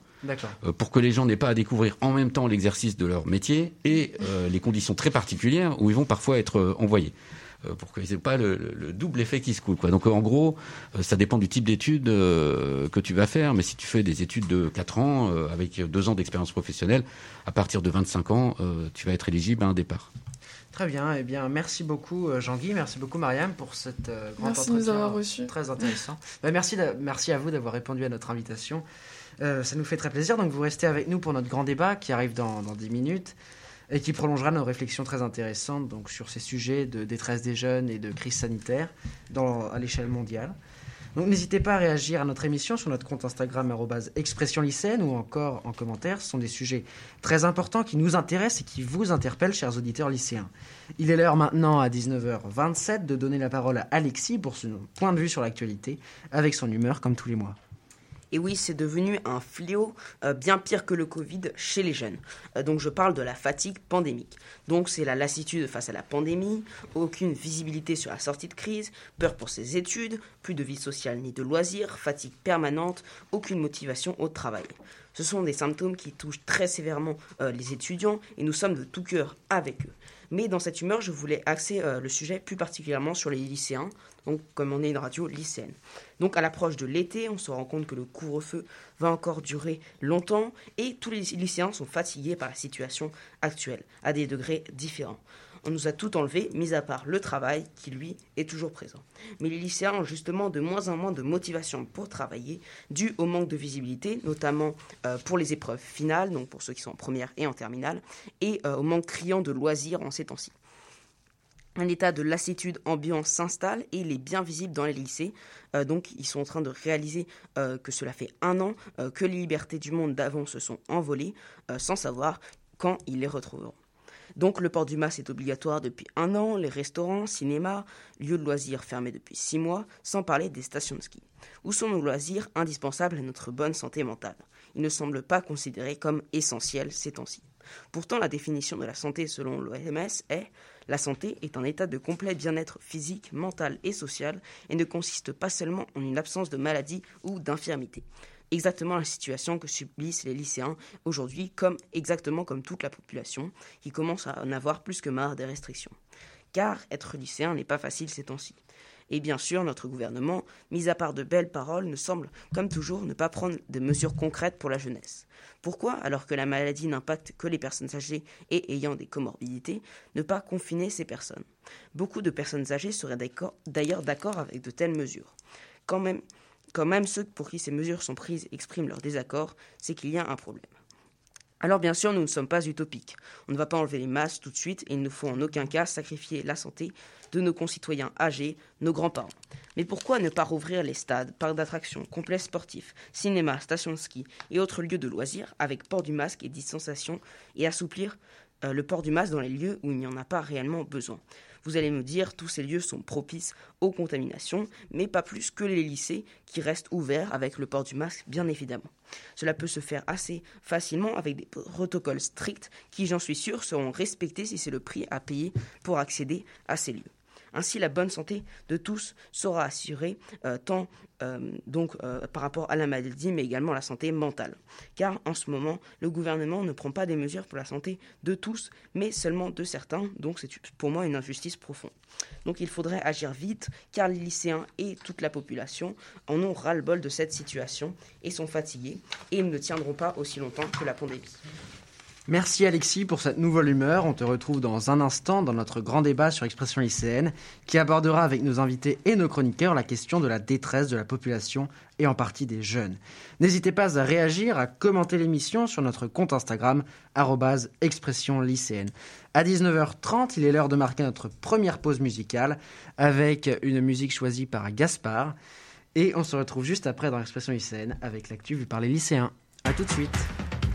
Euh, pour que les gens n'aient pas à découvrir en même temps l'exercice de leur métier et euh, les conditions très particulières où ils vont parfois être euh, envoyés. pour qu'ils n'aient pas le, double effet qui se coule. Quoi. Donc en gros, ça dépend du type d'études que tu vas faire, mais si tu fais des études de 4 ans avec deux ans d'expérience professionnelle, à partir de 25 ans, tu vas être éligible à un départ. Très bien. Eh bien, merci beaucoup euh, Jean-Guy, merci beaucoup Mariam pour cette euh, grande merci de nous avoir reçus. Très intéressant. Bah, merci, merci à vous d'avoir répondu à notre invitation. Euh, ça nous fait très plaisir. Donc, vous restez avec nous pour notre grand débat qui arrive dans, dans 10 minutes et qui prolongera nos réflexions très intéressantes donc, sur ces sujets de détresse des jeunes et de crise sanitaire dans, à l'échelle mondiale. Donc n'hésitez pas à réagir à notre émission sur notre compte Instagram expression lycéenne ou encore en commentaire. Ce sont des sujets très importants qui nous intéressent et qui vous interpellent, chers auditeurs lycéens. Il est l'heure maintenant à 19h27 de donner la parole à Alexis pour son point de vue sur l'actualité, avec son humeur comme tous les mois. Et oui, c'est devenu un fléau euh, bien pire que le Covid chez les jeunes. Euh, donc je parle de la fatigue pandémique. Donc c'est la lassitude face à la pandémie, aucune visibilité sur la sortie de crise, peur pour ses études, plus de vie sociale ni de loisirs, fatigue permanente, aucune motivation au travail. Ce sont des symptômes qui touchent très sévèrement euh, les étudiants et nous sommes de tout cœur avec eux. Mais dans cette humeur, je voulais axer le sujet plus particulièrement sur les lycéens, donc comme on est une radio lycéenne. Donc à l'approche de l'été, on se rend compte que le couvre-feu va encore durer longtemps et tous les lycéens sont fatigués par la situation actuelle, à des degrés différents. On nous a tout enlevé, mis à part le travail qui, lui, est toujours présent. Mais les lycéens ont justement de moins en moins de motivation pour travailler, dû au manque de visibilité, notamment euh, pour les épreuves finales, donc pour ceux qui sont en première et en terminale, et euh, au manque criant de loisirs en ces temps-ci un état de lassitude ambiante s'installe et il est bien visible dans les lycées. Euh, donc ils sont en train de réaliser que cela fait un an que les libertés du monde d'avant se sont envolées sans savoir quand ils les retrouveront. Donc le port du masque est obligatoire depuis un an, les restaurants, cinémas, lieux de loisirs fermés depuis six mois, sans parler des stations de ski. Où sont nos loisirs indispensables à notre bonne santé mentale? Ils ne semblent pas considérés comme essentiels ces temps-ci. Pourtant, la définition de la santé selon l'OMS est la santé est un état de complet bien-être physique, mental et social et ne consiste pas seulement en une absence de maladie ou d'infirmité. Exactement la situation que subissent les lycéens aujourd'hui, comme exactement comme toute la population, qui commence à en avoir plus que marre des restrictions. Car être lycéen n'est pas facile ces temps-ci. Et bien sûr, notre gouvernement, mis à part de belles paroles, ne semble, comme toujours, ne pas prendre de mesures concrètes pour la jeunesse. Pourquoi, alors que la maladie n'impacte que les personnes âgées et ayant des comorbidités, ne pas confiner ces personnes? Beaucoup de personnes âgées seraient d'ailleurs d'accord avec de telles mesures. Quand même, quand même ceux pour qui ces mesures sont prises expriment leur désaccord, c'est qu'il y a un problème. Alors bien sûr, nous ne sommes pas utopiques. On ne va pas enlever les masques tout de suite et il ne faut en aucun cas sacrifier la santé de nos concitoyens âgés, nos grands-parents. Mais pourquoi ne pas rouvrir les stades, parcs d'attractions, complexes sportifs, cinémas, stations de ski et autres lieux de loisirs avec port du masque et distanciation et assouplir euh, le port du masque dans les lieux où il n'y en a pas réellement besoin? Vous allez me dire, tous ces lieux sont propices aux contaminations, mais pas plus que les lycées qui restent ouverts avec le port du masque, bien évidemment. Cela peut se faire assez facilement avec des protocoles stricts qui, j'en suis sûr, seront respectés si c'est le prix à payer pour accéder à ces lieux. Ainsi, la bonne santé de tous sera assurée, euh, tant euh, donc euh, par rapport à la maladie, mais également la santé mentale. Car en ce moment, le gouvernement ne prend pas des mesures pour la santé de tous, mais seulement de certains. Donc c'est pour moi une injustice profonde. Donc il faudrait agir vite, car les lycéens et toute la population en ont ras-le-bol de cette situation et sont fatigués, et ils ne tiendront pas aussi longtemps que la pandémie. Merci Alexis pour cette nouvelle humeur. On te retrouve dans un instant dans notre grand débat sur Expression lycéenne qui abordera avec nos invités et nos chroniqueurs la question de la détresse de la population et en partie des jeunes. N'hésitez pas à réagir, à commenter l'émission sur notre compte Instagram expression lycéenne. À 19h30, il est l'heure de marquer notre première pause musicale avec une musique choisie par Gaspard. Et on se retrouve juste après dans l'expression lycéenne avec l'actu vu par les lycéens. A tout de suite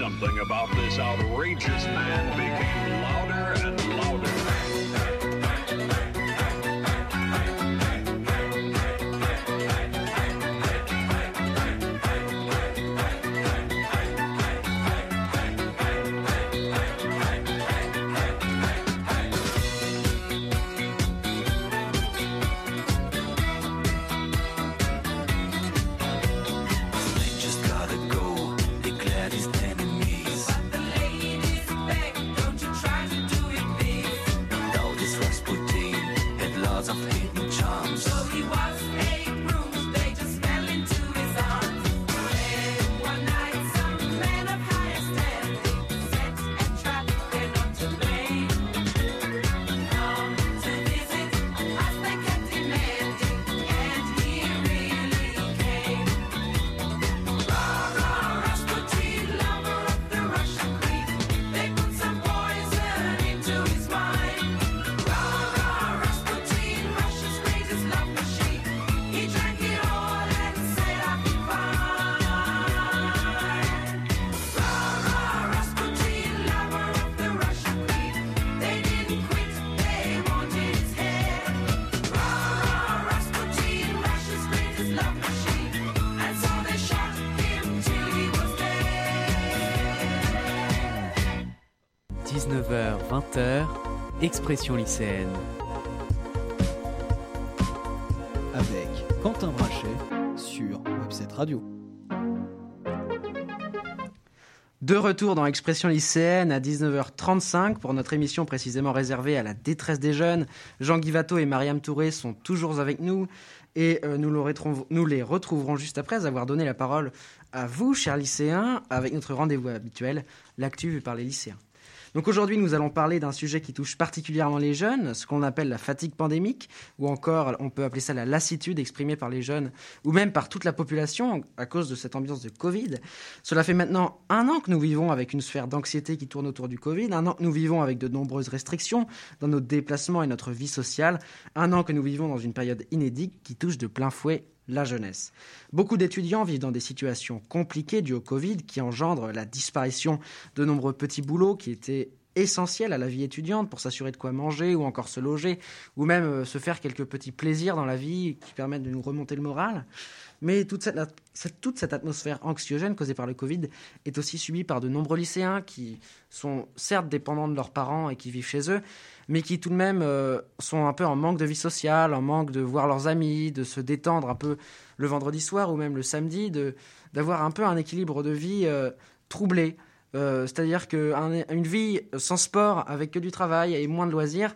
Something about this outrageous of hidden charms, So he was a Expression lycéenne. Avec Quentin Brachet sur Webset Radio. De retour dans Expression lycéenne à 19h35 pour notre émission précisément réservée à la détresse des jeunes. Jean Guivato et Mariam Touré sont toujours avec nous et euh, nous, nous, les retrouverons juste après avoir donné la parole à vous, chers lycéens, avec notre rendez-vous habituel, l'actu vu par les lycéens. Donc aujourd'hui, nous allons parler d'un sujet qui touche particulièrement les jeunes, ce qu'on appelle la fatigue pandémique, ou encore on peut appeler ça la lassitude exprimée par les jeunes, ou même par toute la population à cause de cette ambiance de Covid. Cela fait maintenant un an que nous vivons avec une sphère d'anxiété qui tourne autour du Covid, un an que nous vivons avec de nombreuses restrictions dans nos déplacements et notre vie sociale, un an que nous vivons dans une période inédite qui touche de plein fouet la jeunesse. Beaucoup d'étudiants vivent dans des situations compliquées dues au Covid qui engendrent la disparition de nombreux petits boulots qui étaient essentiels à la vie étudiante pour s'assurer de quoi manger ou encore se loger ou même euh, se faire quelques petits plaisirs dans la vie qui permettent de nous remonter le moral. Mais toute cette, atmosphère anxiogène causée par le Covid est aussi subie par de nombreux lycéens qui sont certes dépendants de leurs parents et qui vivent chez eux, mais qui tout de même euh, sont un peu en manque de vie sociale, en manque de voir leurs amis, de se détendre un peu le vendredi soir ou même le samedi, d'avoir un peu un équilibre de vie euh, troublé. Euh, c'est-à-dire qu'une vie sans sport, avec que du travail et moins de loisirs,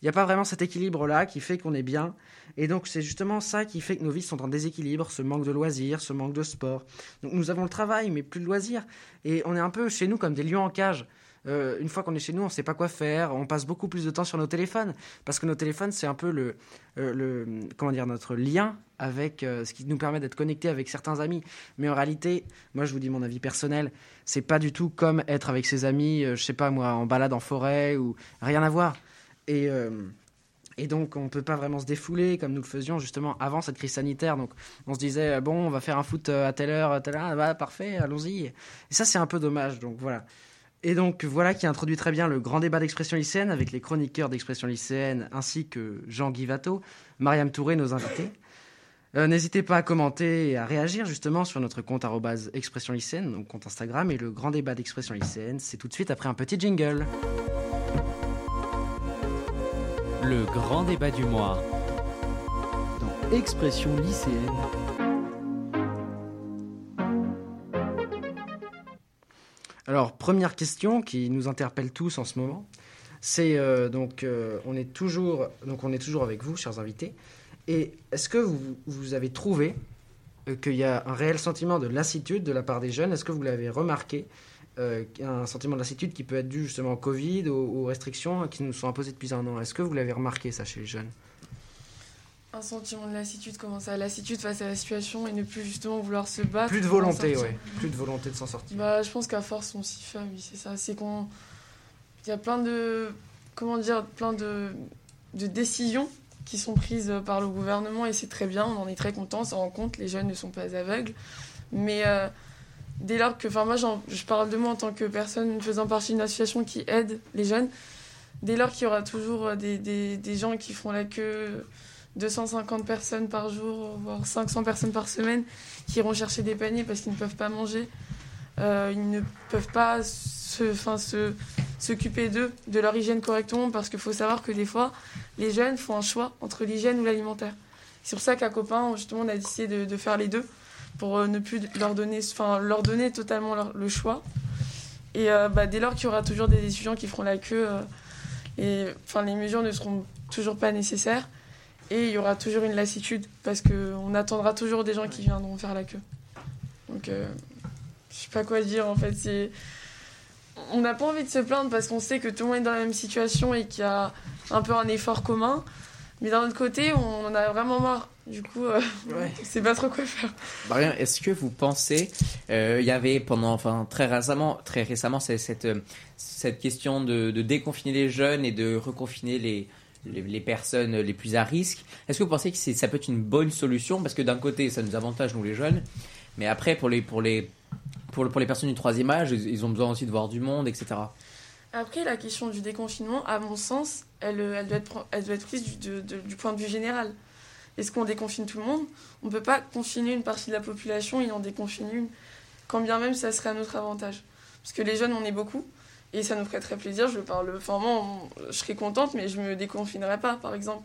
il n'y a pas vraiment cet équilibre-là qui fait qu'on est bien. Et donc c'est justement ça qui fait que nos vies sont en déséquilibre, ce manque de loisirs, ce manque de sport. Donc nous avons le travail, mais plus de loisirs. Et on est un peu chez nous comme des lions en cage. Euh, une fois qu'on est chez nous, on ne sait pas quoi faire, on passe beaucoup plus de temps sur nos téléphones, parce que nos téléphones, c'est un peu le, euh, comment dire, notre lien avec euh, ce qui nous permet d'être connectés avec certains amis. Mais en réalité, moi je vous dis mon avis personnel, c'est pas du tout comme être avec ses amis, je sais pas moi, en balade en forêt ou rien à voir. Et et donc, on ne peut pas vraiment se défouler comme nous le faisions justement avant cette crise sanitaire. Donc, on se disait, euh, bon, on va faire un foot euh, à telle heure, à telle heure, bah, parfait, allons-y. Et ça, c'est un peu dommage. Donc, voilà. Et donc, voilà qui introduit très bien le grand débat d'expression lycéenne avec les chroniqueurs d'expression lycéenne ainsi que Jean Guivato, Mariam Touré, nos invités. Euh, n'hésitez pas à commenter et à réagir justement sur notre compte expression lycéenne, donc compte Instagram. Et le grand débat d'expression lycéenne, c'est tout de suite après un petit jingle. Le grand débat du mois. Dans Expression lycéenne. Alors, première question qui nous interpelle tous en ce moment. C'est euh, donc, euh, on est toujours, donc on est toujours avec vous, chers invités. Et est-ce que vous, vous, avez trouvé euh, qu'il y a un réel sentiment de lassitude de la part des jeunes? Est-ce que vous l'avez remarqué euh, un sentiment de lassitude qui peut être dû justement au Covid, aux, restrictions qui nous sont imposées depuis un an. Est-ce que vous l'avez remarqué ça chez les jeunes? Un sentiment de lassitude, comment ça Lassitude face à la situation et ne plus justement vouloir se battre. Plus de volonté, ouais. Plus de volonté de s'en sortir. Bah, je pense qu'à force, on s'y fait, oui, c'est ça. C'est qu'on. Il y a plein de. Comment dire Plein de de décisions qui sont prises par le gouvernement et c'est très bien, on en est très content, ça rend compte, les jeunes ne sont pas aveugles. Mais dès lors que, enfin moi je parle de moi en tant que personne faisant partie d'une association qui aide les jeunes, dès lors qu'il y aura toujours des, des, des, gens qui font la queue, 250 personnes par jour, voire 500 personnes par semaine, qui iront chercher des paniers parce qu'ils ne peuvent pas manger, euh, ils ne peuvent pas se, se, s'occuper d'eux, de leur hygiène correctement, parce qu'il faut savoir que des fois, les jeunes font un choix entre l'hygiène ou l'alimentaire. C'est pour ça qu'à Copain, justement, on a décidé de faire les deux pour euh, ne plus leur donner, enfin, leur donner totalement le choix. Et euh, bah, dès lors qu'il y aura toujours des étudiants qui feront la queue, euh, et enfin, les mesures ne seront toujours pas nécessaires, et il y aura toujours une lassitude, parce qu'on attendra toujours des gens qui viendront faire la queue. Donc, je sais pas quoi dire en fait. C'est... On n'a pas envie de se plaindre parce qu'on sait que tout le monde est dans la même situation et qu'il y a un peu un effort commun. Mais d'un autre côté, on en a vraiment marre. Du coup, euh, ouais. c'est pas trop quoi faire. Bah, est-ce que vous pensez, euh, il y avait pendant, enfin très récemment, très récemment, cette euh, cette question de, de, déconfiner les jeunes et de reconfiner les, les, personnes les plus à risque. Est-ce que vous pensez que ça peut être une bonne solution? Parce que d'un côté, ça nous avantage nous les jeunes, mais après pour les pour les pour, pour les personnes du troisième âge, ils ont besoin aussi de voir du monde, etc. Après, la question du déconfinement, à mon sens, elle, elle, doit, être, elle doit être prise du, du point de vue général. Est-ce qu'on déconfine tout le monde? On ne peut pas confiner une partie de la population et en déconfiner une, quand bien même ça serait à notre avantage. Parce que les jeunes, on est beaucoup, et ça nous ferait très plaisir. Je parle, enfin, moi, je serais contente, mais je ne me déconfinerais pas, par exemple.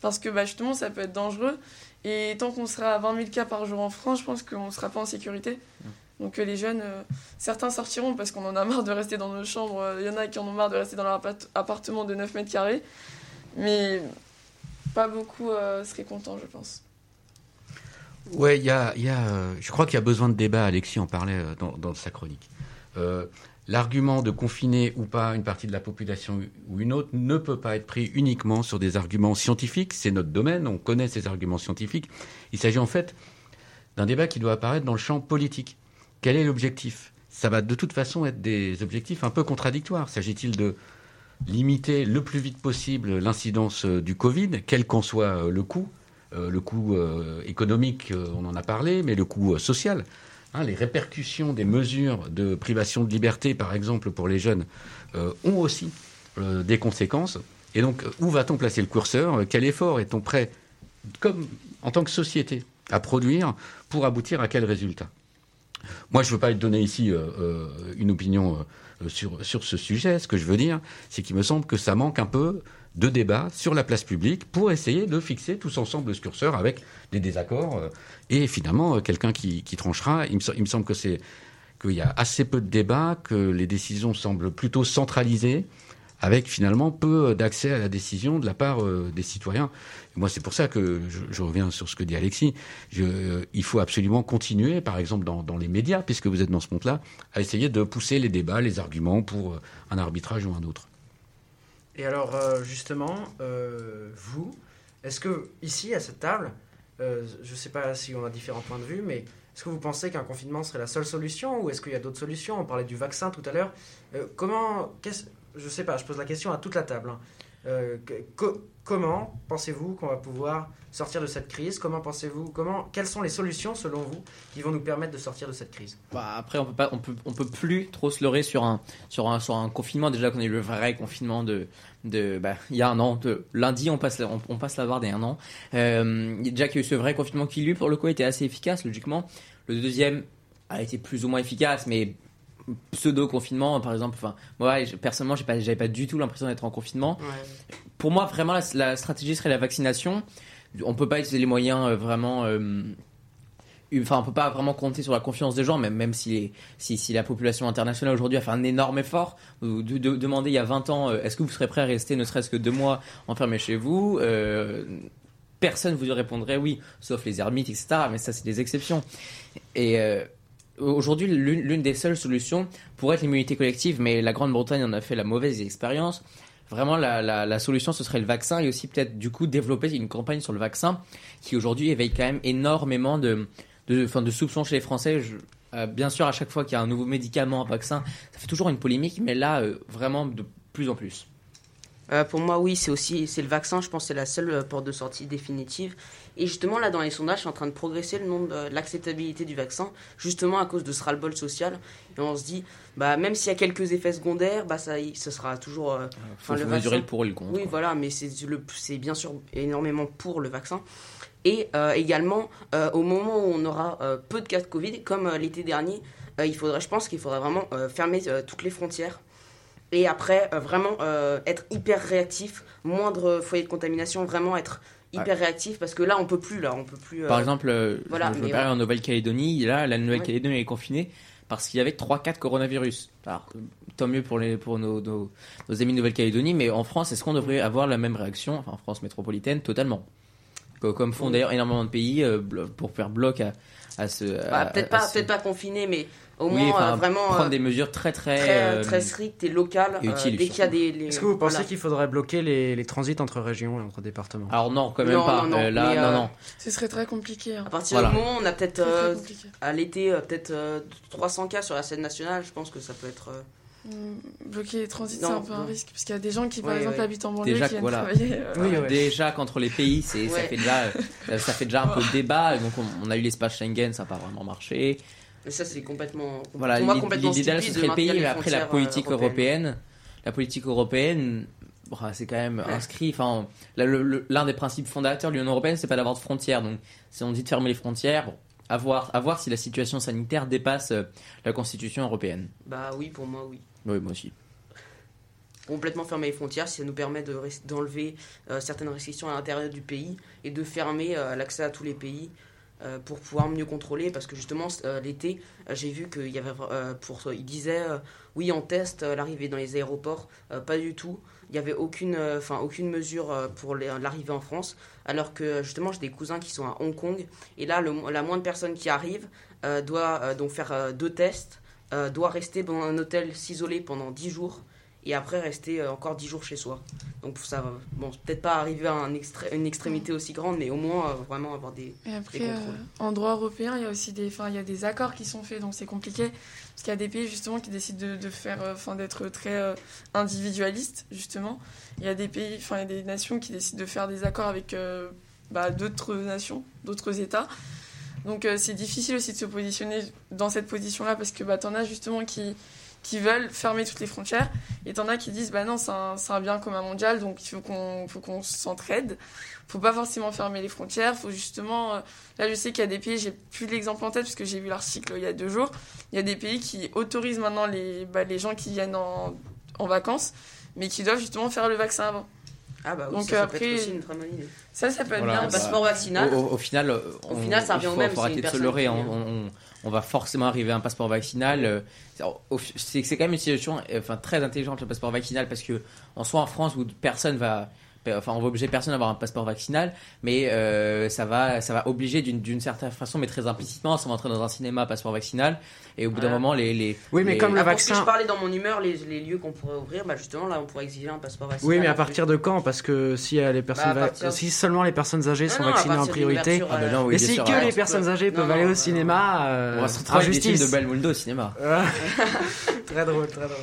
Parce que bah, justement, ça peut être dangereux. Et tant qu'on sera à 20 000 cas par jour en France, je pense qu'on ne sera pas en sécurité. Donc euh, les jeunes, euh, certains sortiront parce qu'on en a marre de rester dans nos chambres. Il y en a qui en ont marre de rester dans leur appartement de 9 mètres carrés. Mais pas beaucoup euh, seraient contents, je pense. Ouais, il y a, y a je crois qu'il y a besoin de débat. Alexis en parlait dans, dans sa chronique. L'argument de confiner ou pas une partie de la population ou une autre ne peut pas être pris uniquement sur des arguments scientifiques. C'est notre domaine, on connaît ces arguments scientifiques. Il s'agit en fait d'un débat qui doit apparaître dans le champ politique. Quel est l'objectif? Ça va de toute façon être des objectifs un peu contradictoires. S'agit-il de limiter le plus vite possible l'incidence euh, du Covid, quel qu'en soit euh, le coût euh, Le coût économique, on en a parlé, mais le coût social. Hein, les répercussions des mesures de privation de liberté, par exemple, pour les jeunes, ont aussi des conséquences. Et donc, où va-t-on placer le curseur? Quel effort est-on prêt, comme en tant que société, à produire pour aboutir à quel résultat? Moi, je ne veux pas donner ici une opinion sur, sur ce sujet. Ce que je veux dire, c'est qu'il me semble que ça manque un peu de débat sur la place publique pour essayer de fixer tous ensemble ce curseur avec des désaccords et finalement quelqu'un qui, qui, tranchera. Il me, il me semble que c'est qu'il y a assez peu de débats, que les décisions semblent plutôt centralisées avec finalement peu d'accès à la décision de la part euh, des citoyens. moi, c'est pour ça que je, reviens sur ce que dit Alexis. Je, il faut absolument continuer, par exemple dans, les médias, puisque vous êtes dans ce monde-là, à essayer de pousser les débats, les arguments pour euh, un arbitrage ou un autre. Et alors, euh, justement, vous, est-ce que ici, à cette table, je ne sais pas si on a différents points de vue, mais est-ce que vous pensez qu'un confinement serait la seule solution ou est-ce qu'il y a d'autres solutions? On parlait du vaccin tout à l'heure. comment, je sais pas, je pose la question à toute la table. Hein. Euh, comment pensez-vous qu'on va pouvoir sortir de cette crise? Comment pensez-vous comment Quelles sont les solutions selon vous qui vont nous permettre de sortir de cette crise? Bah Après, on peut pas, on peut, on peut plus trop se leurrer sur un, sur un, sur un confinement. Déjà qu'on a eu le vrai confinement de, de, bah, il y a un an. Lundi, on passe, on, passe la barre des un an. Euh, déjà qu'il y a eu ce vrai confinement qui lui, pour le coup, était assez efficace, logiquement. Le deuxième a été plus ou moins efficace, mais pseudo-confinement, par exemple. Enfin, moi, personnellement, j'avais pas, pas du tout l'impression d'être en confinement. Pour moi, vraiment, la, stratégie serait la vaccination. On peut pas utiliser les moyens euh, vraiment. Euh, enfin, on peut pas vraiment compter sur la confiance des gens, même, même si, si, si la population internationale aujourd'hui a fait un énorme effort. De, de, demander il y a 20 ans, euh, est-ce que vous serez prêt à rester ne serait-ce que deux mois enfermé chez vous Personne vous répondrait oui, sauf les ermites, etc. Mais ça, c'est des exceptions. Et Aujourd'hui, l'une des seules solutions pourrait être l'immunité collective, mais la Grande-Bretagne en a fait la mauvaise expérience. Vraiment, la, solution, ce serait le vaccin et aussi peut-être du coup développer une campagne sur le vaccin qui aujourd'hui éveille quand même énormément de, de, de soupçons chez les Français. Euh, bien sûr, à chaque fois qu'il y a un nouveau médicament, un vaccin, ça fait toujours une polémique, mais là, euh, vraiment de plus en plus. Euh, pour moi, oui, c'est aussi c'est le vaccin. Je pense c'est la seule porte de sortie définitive. Et justement, là, dans les sondages, c'est en train de progresser le nombre, euh, l'acceptabilité du vaccin, justement à cause de ce ras-le-bol social. Et on se dit, bah, même s'il y a quelques effets secondaires, bah, ça, ce sera toujours. euh, Faut, le mesurer le pour et le contre. Oui, quoi. voilà, mais c'est le- c'est bien sûr énormément pour le vaccin. Et euh, également, euh, au moment où on aura euh, peu de cas de Covid, comme l'été dernier, il faudrait, je pense qu'il faudrait vraiment fermer toutes les frontières. Et après, euh, vraiment euh, être hyper réactif, moindre foyer de contamination, vraiment être hyper réactif, parce que là, on peut plus, là, on peut plus. euh, Par exemple, euh, voilà, je ouais. en Nouvelle-Calédonie. Là, la Nouvelle-Calédonie elle est confinée parce qu'il y avait 3-4 coronavirus. Alors, tant mieux pour, les, pour nos, nos, nos amis de Nouvelle-Calédonie, mais en France, est-ce qu'on devrait avoir la même réaction, enfin en France métropolitaine, totalement? Co- Comme font d'ailleurs énormément de pays euh, pour faire bloc à, à ce. bah, peut-être pas, ce- peut-être pas confiné, mais au Oui, moins enfin, euh, vraiment prendre euh, des mesures très très. très, euh, très strictes et locales. et euh, utiles, dès qu'il y a des. les- Est-ce que vous pensez voilà. qu'il faudrait bloquer les, les transits entre régions et entre départements? Alors non, quand même Non, pas. non, non, Euh, là, mais, non, non. Ce serait très compliqué. hein. À partir Voilà. du moment où on a peut-être euh, à l'été peut-être euh, 300 cas sur la scène nationale, je pense que ça peut être. euh, Mm, Bloquer les transits, c'est un peu un risque. Parce qu'il y a des gens qui, par Ouais, exemple, ouais. habitent en banlieue Déjà qui viennent voilà. travailler. euh, Oui, ouais. Déjà qu'entre les pays, c'est ça fait déjà ça fait déjà un peu de débat. Et donc on, on a eu l'espace Schengen, ça n'a pas vraiment marché. Mais ça c'est complètement. Voilà, l'idéal ce stupide serait de le pays, mais après la frontières, euh, politique européenne, la politique européenne, bon, c'est quand même Ouais. inscrit. Enfin, l'un des principes fondateurs de l'Union européenne, c'est pas d'avoir de frontières. Donc, si on dit de fermer les frontières, bon, à voir, à voir si la situation sanitaire dépasse euh, la Constitution européenne. Bah oui, pour moi oui. Oui, moi aussi. Complètement fermer les frontières, si ça nous permet de d'enlever euh, certaines restrictions à l'intérieur du pays et de fermer euh, l'accès à tous les pays euh, pour pouvoir mieux contrôler. Parce que justement euh, l'été, euh, j'ai vu qu'il y avait pour il disait oui on teste euh, l'arrivée dans les aéroports, pas du tout. Il n'y avait aucune, enfin aucune mesure pour l'arrivée en France, alors que justement j'ai des cousins qui sont à Hong Kong et là la moindre personne qui arrive doit donc faire deux tests, doit rester dans un hôtel s'isoler pendant 10 jours et après rester euh, encore 10 jours chez soi. Donc ça va, bon, peut-être pas arriver à un extré- une extrémité aussi grande, mais au moins euh, vraiment avoir des... Et après, Des euh, en droit européen, il y a aussi des, il y a des accords qui sont faits, donc c'est compliqué. Parce qu'il y a des pays justement qui décident de, de faire, enfin, d'être très euh, individualistes justement. Il y a des pays, enfin, il y a des nations qui décident de faire des accords avec bah, d'autres nations, d'autres États. Donc c'est difficile aussi de se positionner dans cette position-là parce que bah, t'en as justement qui qui veulent fermer toutes les frontières et t'en as qui disent bah non c'est un, un bien commun mondial donc il faut qu'on faut qu'on s'entraide faut pas forcément fermer les frontières faut justement euh, là je sais qu'il y a des pays j'ai plus l'exemple en tête parce que j'ai vu l'article il y a deux jours il y a des pays qui autorisent maintenant les bah, les gens qui viennent en, en vacances mais qui doivent justement faire le vaccin avant Ah bah oui, Donc ça, ça peut être aussi une très bonne idée. ça ça peut être Voilà, bien Un bah, passeport vaccinal, Au, au- au final, Au on, final, ça revient au même, faut c'est arrêter une de se personne leurrer. qui- hein. On, on- on va forcément arriver à un passeport vaccinal. euh, c'est- quand même une situation euh, enfin, très intelligente le passeport vaccinal parce que en soi en France où personne va enfin on va obliger personne à avoir un passeport vaccinal mais euh, ça va ça va obliger d'une certaine façon mais très implicitement ça va entrer dans un cinéma passeport vaccinal et au bout d'un moment les, les Oui, mais les- comme le Ah, vaccin- je parlais dans mon humeur, les, les lieux qu'on pourrait ouvrir, bah justement là on pourrait exiger un passeport vaccinal. Oui, mais à partir de quand? Parce que si, euh, les personnes Bah, va- si seulement les personnes âgées sont Non, vaccinées en priorité, Ah, bah euh, non, oui, mais bien si sûr, que les personnes âgées peuvent non, aller au non, cinéma, euh, on va se retrouver de Belmondo au cinéma. Très drôle, très drôle.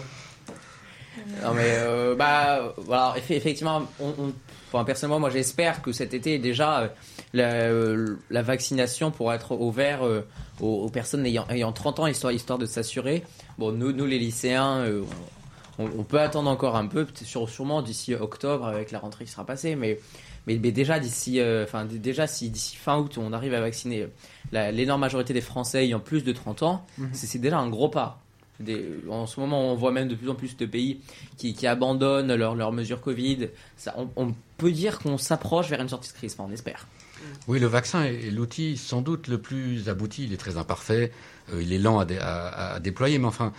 Non mais euh, bah voilà effe- effectivement on, on- enfin, personnellement moi j'espère que cet été déjà euh, la, euh, la vaccination pourra être ouverte aux, aux personnes ayant, ayant 30 ans histoire histoire de s'assurer bon nous nous les lycéens on, on peut attendre encore un peu sûrement d'ici octobre avec la rentrée qui sera passée mais mais, mais déjà d'ici enfin déjà si d'ici fin août on arrive à vacciner l'énorme majorité des Français ayant plus de 30 ans Mhm. c'est déjà un gros pas en ce moment, on voit même de plus en plus de pays qui, abandonnent leurs mesures Covid. On, peut dire qu'on s'approche vers une sortie de crise, on espère. Oui, le vaccin est l'outil sans doute le plus abouti. Il est très imparfait, euh, il est lent à, dé- à- à déployer, mais enfin,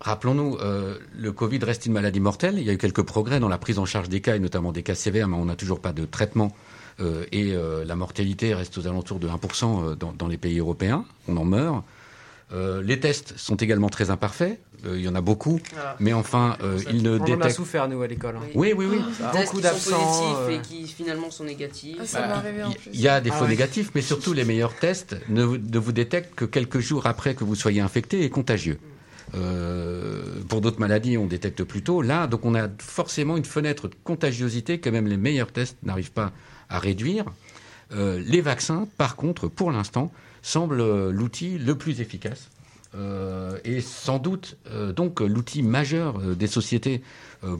rappelons-nous, euh, le Covid reste une maladie mortelle. Il y a eu quelques progrès dans la prise en charge des cas, et notamment des cas sévères, mais on n'a toujours pas de traitement. euh, et la mortalité reste aux alentours de 1% euh, dans, dans les pays européens. On en meurt. Euh, les tests sont également très imparfaits. Euh, il y en a beaucoup, Voilà. mais enfin, euh, ils ne On en a détectent. souffert, nous, à l'école. hein. Oui. Oui, oui, oui. Des Beaucoup tests qui sont d'absents, positifs euh. et qui finalement sont négatifs. Ah, ça Bah, en Il- plus Il y a des Ah faux ouais. négatifs, mais surtout les meilleurs tests ne, ne vous détectent que quelques jours après que vous soyez infecté et contagieux. Euh, pour d'autres maladies, on détecte plus tôt. Là, donc on a forcément une fenêtre de contagiosité que même les meilleurs tests n'arrivent pas à réduire. Euh, les vaccins, par contre, pour l'instant, semblent l'outil le plus efficace. Euh, et sans doute donc l'outil majeur des sociétés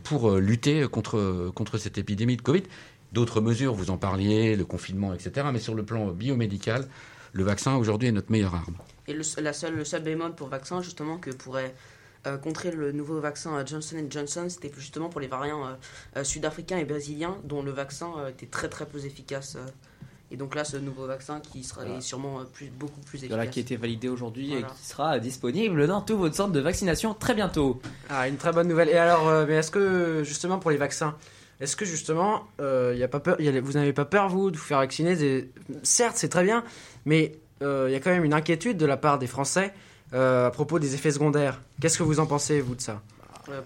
pour lutter contre, contre cette épidémie de Covid. D'autres mesures, vous en parliez, le confinement, etc. Mais sur le plan biomédical, le vaccin aujourd'hui est notre meilleure arme. Et le, la seule, le seul bémol pour vaccin, justement, que pourrait euh, contrer le nouveau vaccin euh, Johnson Johnson, c'était justement pour les variants euh, sud-africains et brésiliens, dont le vaccin était très très peu efficace. Et donc là, ce nouveau vaccin qui sera sûrement plus, beaucoup plus efficace. Voilà, qui a été validé aujourd'hui et qui sera disponible dans tous vos centres de vaccination très bientôt. Ah, une très bonne nouvelle. Et alors, mais est-ce que justement pour les vaccins, est-ce que justement, y a pas peur, vous n'avez pas peur vous de vous faire vacciner? Certes, c'est très bien, mais euh, il y a quand même une inquiétude de la part des Français euh, à propos des effets secondaires. Qu'est-ce que vous en pensez, vous, de ça?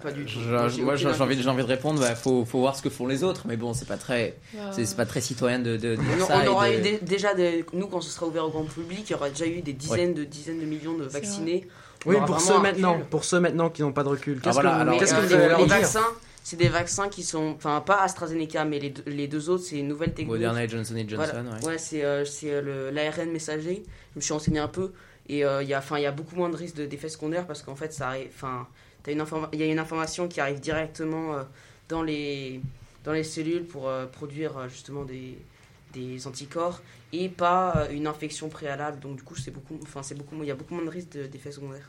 Pas du tout. moi, j'ai envie, envie, de répondre. Il bah, faut, faut, voir ce que font les autres, mais bon, c'est pas très, c'est pas très citoyen de, de, dire ça. On aura eu déjà des, nous quand ce sera ouvert au grand public, il y aura déjà eu des dizaines de dizaines de millions de vaccinés. Oui, pour ceux maintenant, pour ceux maintenant qui n'ont pas de recul. Qu'est-ce que, qu'est-ce que les, les vaccins c'est des vaccins qui sont, enfin pas AstraZeneca, mais les, les deux autres, c'est une nouvelle technologie. Moderna et Johnson Johnson. Ouais, ouais c'est euh, euh l'ARN messager. Je me suis renseigné un peu et euh, il y a, enfin il y a beaucoup moins de risques d'effets secondaires parce qu'en fait ça enfin il y a une information qui arrive directement euh, dans les dans les cellules pour produire justement des des anticorps et pas une infection préalable. Donc du coup c'est beaucoup, enfin c'est beaucoup, il y a beaucoup moins de risques d'effets secondaires.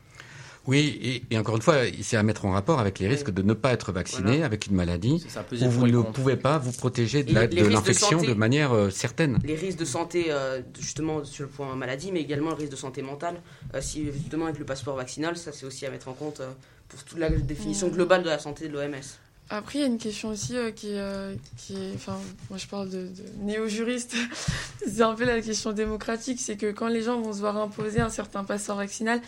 Oui, et, encore une fois, c'est à mettre en rapport avec les risques de ne pas être vacciné avec une maladie où vous ne pouvez pas vous protéger de l'infection de, manière euh, certaine. Les risques de santé, euh, justement, sur le point maladie, mais également le risque de santé mentale, euh, si justement avec le passeport vaccinal, ça c'est aussi à mettre en compte pour toute la définition globale de la santé de l'OMS. Après, il y a une question aussi qui, qui est. Enfin, moi je parle de, de néo-juriste. c'est un peu la question démocratique. C'est que quand les gens vont se voir imposer un certain passeport vaccinal,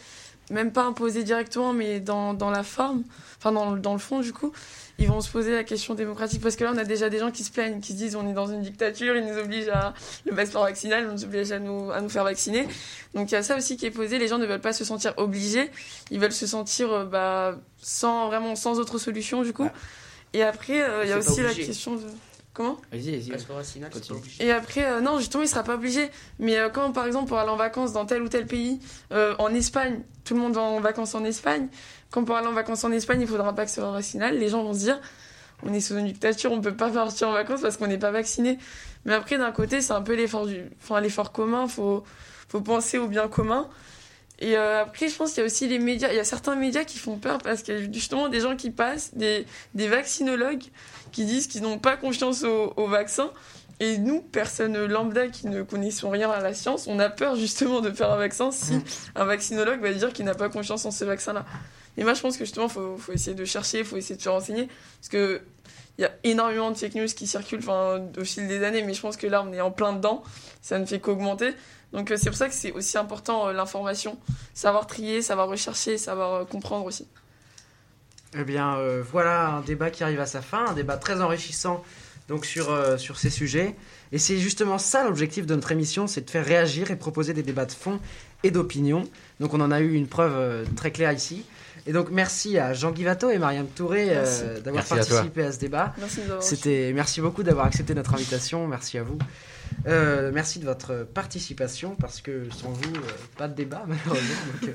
même pas imposé directement, mais dans, dans la forme, enfin dans, dans, le fond du coup, ils vont se poser la question démocratique. Parce que là, on a déjà des gens qui se plaignent, qui se disent on est dans une dictature, ils nous obligent à le passeport vaccinal, ils nous obligent à nous, à nous faire vacciner. Donc il y a ça aussi qui est posé. Les gens ne veulent pas se sentir obligés, ils veulent se sentir euh, bah, sans, vraiment sans autre solution du coup. Et après, euh, il y a aussi la question de. Comment Vas-y, vas-y. Et après, euh, non, justement, il sera pas obligé. Mais euh, quand, par exemple, pour aller en vacances dans tel ou tel pays, euh, en Espagne, tout le monde va en vacances en Espagne. Quand pour aller en vacances en Espagne, il faudra pas que ce soit vaccinal. Les gens vont se dire, on est sous une dictature, on peut pas partir en vacances parce qu'on n'est pas vacciné. Mais après, d'un côté, c'est un peu l'effort du, enfin, l'effort commun. Faut, faut penser au bien commun. Et après, je pense qu'il y a aussi les médias. Il y a certains médias qui font peur parce qu'il y a justement des gens qui passent, des, des vaccinologues qui disent qu'ils n'ont pas confiance au, vaccin. Et nous, personne lambda qui ne connaissons rien à la science, on a peur justement de faire un vaccin si mm. un vaccinologue va dire qu'il n'a pas confiance en ce vaccin-là. Et moi, je pense que justement, il faut, faut, essayer de chercher, il faut essayer de se renseigner. Parce que il y a énormément de fake news qui circulent au fil des années, mais je pense que là, on est en plein dedans. Ça ne fait qu'augmenter. Donc, euh, c'est pour ça que c'est aussi important euh, l'information. Savoir trier, savoir rechercher, savoir euh, comprendre aussi. Eh bien, euh, voilà un débat qui arrive à sa fin, un débat très enrichissant donc sur, euh, sur ces sujets. Et c'est justement ça l'objectif de notre émission, c'est de faire réagir et proposer des débats de fond et d'opinion. Donc on en a eu une preuve euh, très claire ici. Et donc merci à Jean Guivato et Mariam Touré d'avoir participé à, ce débat. Merci, C'était, merci beaucoup d'avoir accepté notre invitation. Merci à vous. Euh, merci de votre participation parce que sans vous, euh, pas de débat malheureusement. Euh,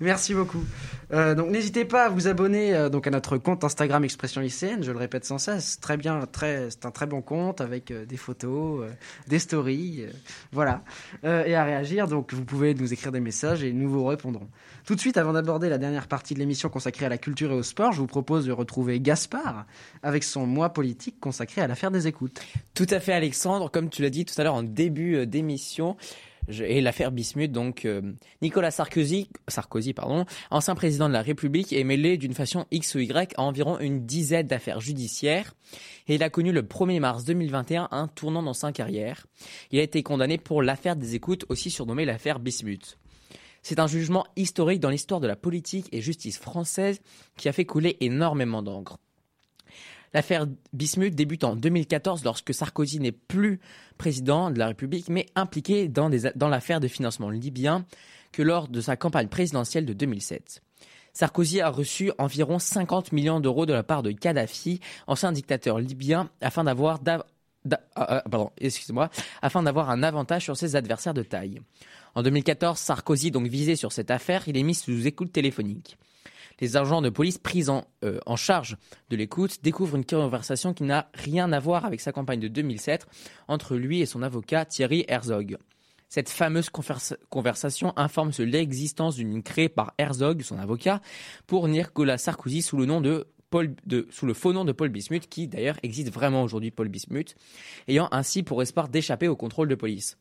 merci beaucoup. donc n'hésitez pas à vous abonner donc à notre compte Instagram Expression lycéenne. Je le répète sans cesse. Très bien, c'est un très bon compte avec des photos, des stories, voilà, et à réagir. Donc vous pouvez nous écrire des messages et nous vous répondrons. Tout de suite, avant d'aborder la dernière partie de l'émission consacrée à la culture et au sport, je vous propose de retrouver Gaspard avec son mois politique consacré à l'affaire des écoutes. Tout à fait, Alexandre. Comme tu l'as dit tout à l'heure en début euh, d'émission, et l'affaire Bismuth, donc euh, Nicolas Sarkozy, Sarkozy pardon, ancien président de la République, est mêlé d'une façon X ou Y à environ une dizaine d'affaires judiciaires. Et il a connu le 1er mars 2021 un tournant dans sa carrière. Il a été condamné pour l'affaire des écoutes, aussi surnommée l'affaire Bismuth. C'est un jugement historique dans l'histoire de la politique et justice française qui a fait couler énormément d'encre. L'affaire Bismuth débute en 2014 lorsque Sarkozy n'est plus président de la République mais impliqué dans, l'affaire de financement libyen que lors de sa campagne présidentielle de 2007. Sarkozy a reçu environ 50 millions d'euros de la part de Kadhafi, ancien dictateur libyen, afin d'avoir ah, ah, afin d'avoir un avantage sur ses adversaires de taille. En 2014, Sarkozy, donc visé sur cette affaire, il est mis sous écoute téléphonique. Les agents de police pris en, euh, en charge de l'écoute découvrent une conversation qui n'a rien à voir avec sa campagne de 2007 entre lui et son avocat Thierry Herzog. Cette fameuse conversation informe sur l'existence d'une créée par Herzog, son avocat, pour Nicolas Sarkozy sous le sous le faux nom de Paul Bismuth, qui d'ailleurs existe vraiment aujourd'hui, Paul Bismuth, ayant ainsi pour espoir d'échapper au contrôle de police.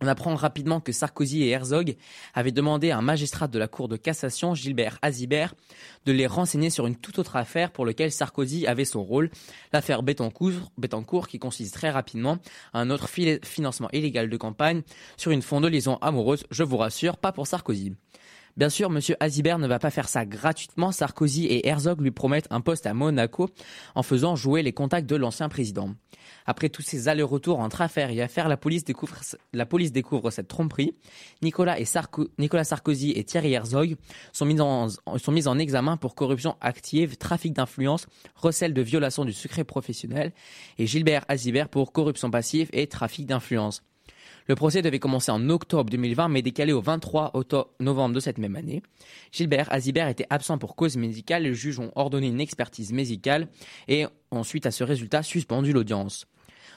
On apprend rapidement que Sarkozy et Herzog avaient demandé à un magistrat de la Cour de cassation, Gilbert Azibert, de les renseigner sur une toute autre affaire pour laquelle Sarkozy avait son rôle, l'affaire Bettencourt, qui consiste très rapidement à un autre financement illégal de campagne sur une fond de liaison amoureuse, je vous rassure, pas pour Sarkozy. Bien sûr, M. Azibert ne va pas faire ça gratuitement. Sarkozy et Herzog lui promettent un poste à Monaco en faisant jouer les contacts de l'ancien président. Après tous ces allers-retours entre affaires et affaires, la police découvre, cette tromperie. Nicolas Sarkozy et Thierry Herzog sont mis, en, sont mis en examen pour corruption active, trafic d'influence, recel de violation du secret professionnel et Gilbert Azibert pour corruption passive et trafic d'influence. Le procès devait commencer en octobre 2020, mais décalé au 23 novembre de cette même année. Gilbert Azibert était absent pour cause médicale. Les juges ont ordonné une expertise médicale et ensuite, à ce résultat, suspendu l'audience.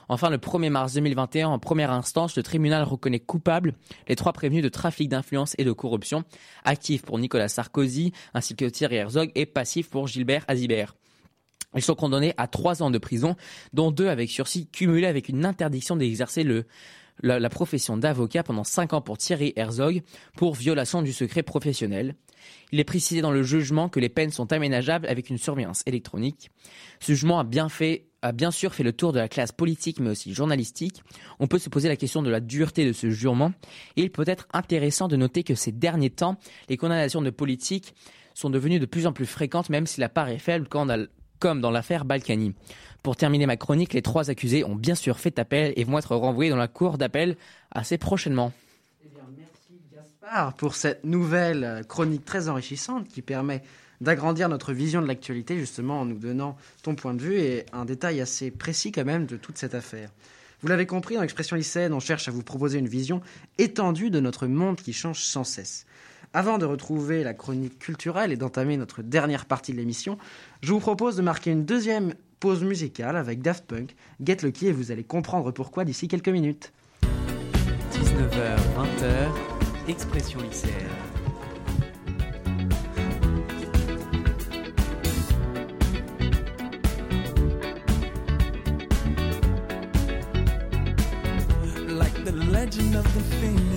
Enfin, le 1er mars 2021, en première instance, le tribunal reconnaît coupable les trois prévenus de trafic d'influence et de corruption, actifs pour Nicolas Sarkozy ainsi que Thierry Herzog et passifs pour Gilbert Azibert. Ils sont condamnés à trois ans de prison, dont deux avec sursis cumulés avec une interdiction d'exercer le, la, profession d'avocat pendant 5 ans pour Thierry Herzog pour violation du secret professionnel. Il est précisé dans le jugement que les peines sont aménageables avec une surveillance électronique. Ce jugement a bien fait a bien sûr fait le tour de la classe politique mais aussi journalistique. On peut se poser la question de la dureté de ce jurement et il peut être intéressant de noter que ces derniers temps, les condamnations de politiques sont devenues de plus en plus fréquentes même si la part est faible comme dans l'affaire Balkany. Pour terminer ma chronique, les trois accusés ont bien sûr fait appel et vont être renvoyés dans la cour d'appel assez prochainement. Eh merci Gaspard pour cette nouvelle chronique très enrichissante qui permet d'agrandir notre vision de l'actualité justement en nous donnant ton point de vue et un détail assez précis quand même de toute cette affaire. Vous l'avez compris, dans l'expression lycéenne, on cherche à vous proposer une vision étendue de notre monde qui change sans cesse. Avant de retrouver la chronique culturelle et d'entamer notre dernière partie de l'émission, je vous propose de marquer une deuxième pause musicale avec Daft Punk, Get Lucky et vous allez comprendre pourquoi d'ici quelques minutes. 19h, 20h, expression lycéenne. Like the legend of the phoenix,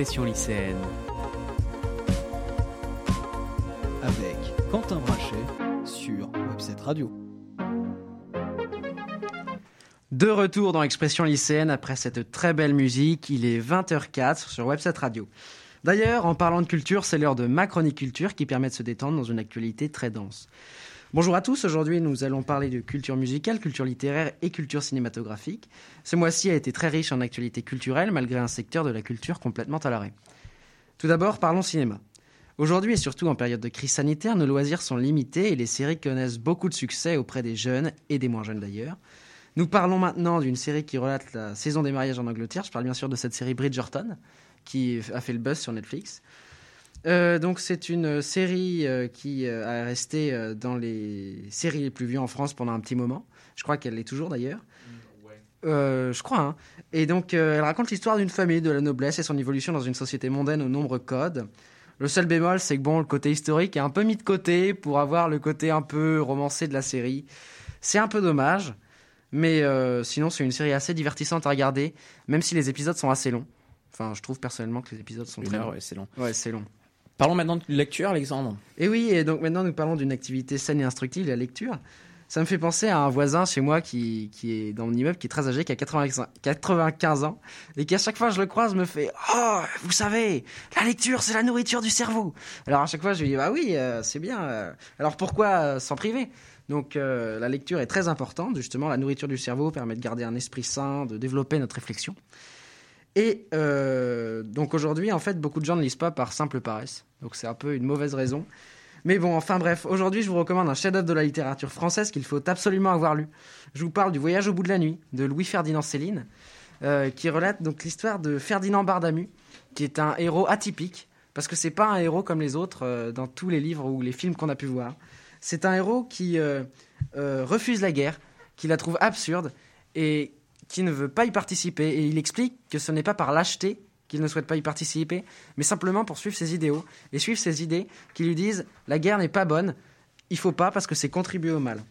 Expression lycéenne. avec Quentin Brachet sur Webset Radio. De retour dans Expression lycéenne après cette très belle musique, il est 20h04 sur Website Radio. D'ailleurs, en parlant de culture, c'est l'heure de ma chronique culture qui permet de se détendre dans une actualité très dense. Bonjour à tous, aujourd'hui nous allons parler de culture musicale, culture littéraire et culture cinématographique. Ce mois-ci a été très riche en actualités culturelles malgré un secteur de la culture complètement à l'arrêt. Tout d'abord, parlons cinéma. Aujourd'hui et surtout en période de crise sanitaire, nos loisirs sont limités et les séries connaissent beaucoup de succès auprès des jeunes et des moins jeunes d'ailleurs. Nous parlons maintenant d'une série qui relate la saison des mariages en Angleterre. Je parle bien sûr de cette série Bridgerton, qui a fait le buzz sur Netflix. Euh, donc c'est une série euh, qui euh, a resté euh, dans les séries les plus vues en France pendant un petit moment. Je crois qu'elle l'est toujours d'ailleurs. Euh, je crois. Hein. Et donc euh, elle raconte l'histoire d'une famille, de la noblesse et son évolution dans une société mondaine aux nombreux codes. Le seul bémol, c'est que bon, le côté historique est un peu mis de côté pour avoir le côté un peu romancé de la série. C'est un peu dommage. Mais euh, sinon, c'est une série assez divertissante à regarder, même si les épisodes sont assez longs. Enfin, je trouve personnellement que les épisodes sont Une très heure, longs. ouais, c'est long. Ouais, c'est long. Parlons maintenant de lecture, Alexandre. Et oui, et donc maintenant nous parlons d'une activité saine et instructive, la lecture. Ça me fait penser à un voisin chez moi qui, qui est dans mon immeuble, qui est très âgé, qui a 95 95 ans, et qui à chaque fois je le croise me fait « Oh, vous savez, la lecture c'est la nourriture du cerveau !» Alors à chaque fois je lui dis « Bah oui, euh, c'est bien, euh, alors pourquoi euh, s'en priver ?» Donc la lecture est très importante, justement la nourriture du cerveau permet de garder un esprit sain, de développer notre réflexion. Et euh, donc aujourd'hui, en fait, beaucoup de gens ne lisent pas par simple paresse. Donc c'est un peu une mauvaise raison. Mais bon, enfin bref, aujourd'hui, je vous recommande un chef-d'œuvre de la littérature française qu'il faut absolument avoir lu. Je vous parle du Voyage au bout de la nuit de Louis-Ferdinand Céline, euh, qui relate donc l'histoire de Ferdinand Bardamu, qui est un héros atypique, parce que c'est pas un héros comme les autres euh, dans tous les livres ou les films qu'on a pu voir. C'est un héros qui refuse la guerre, qui la trouve absurde et qui ne veut pas y participer. Et il explique que ce n'est pas par lâcheté qu'il ne souhaite pas y participer, mais simplement pour suivre ses idéaux et suivre ses idées qui lui disent la guerre n'est pas bonne, il faut pas parce que c'est contribuer au mal.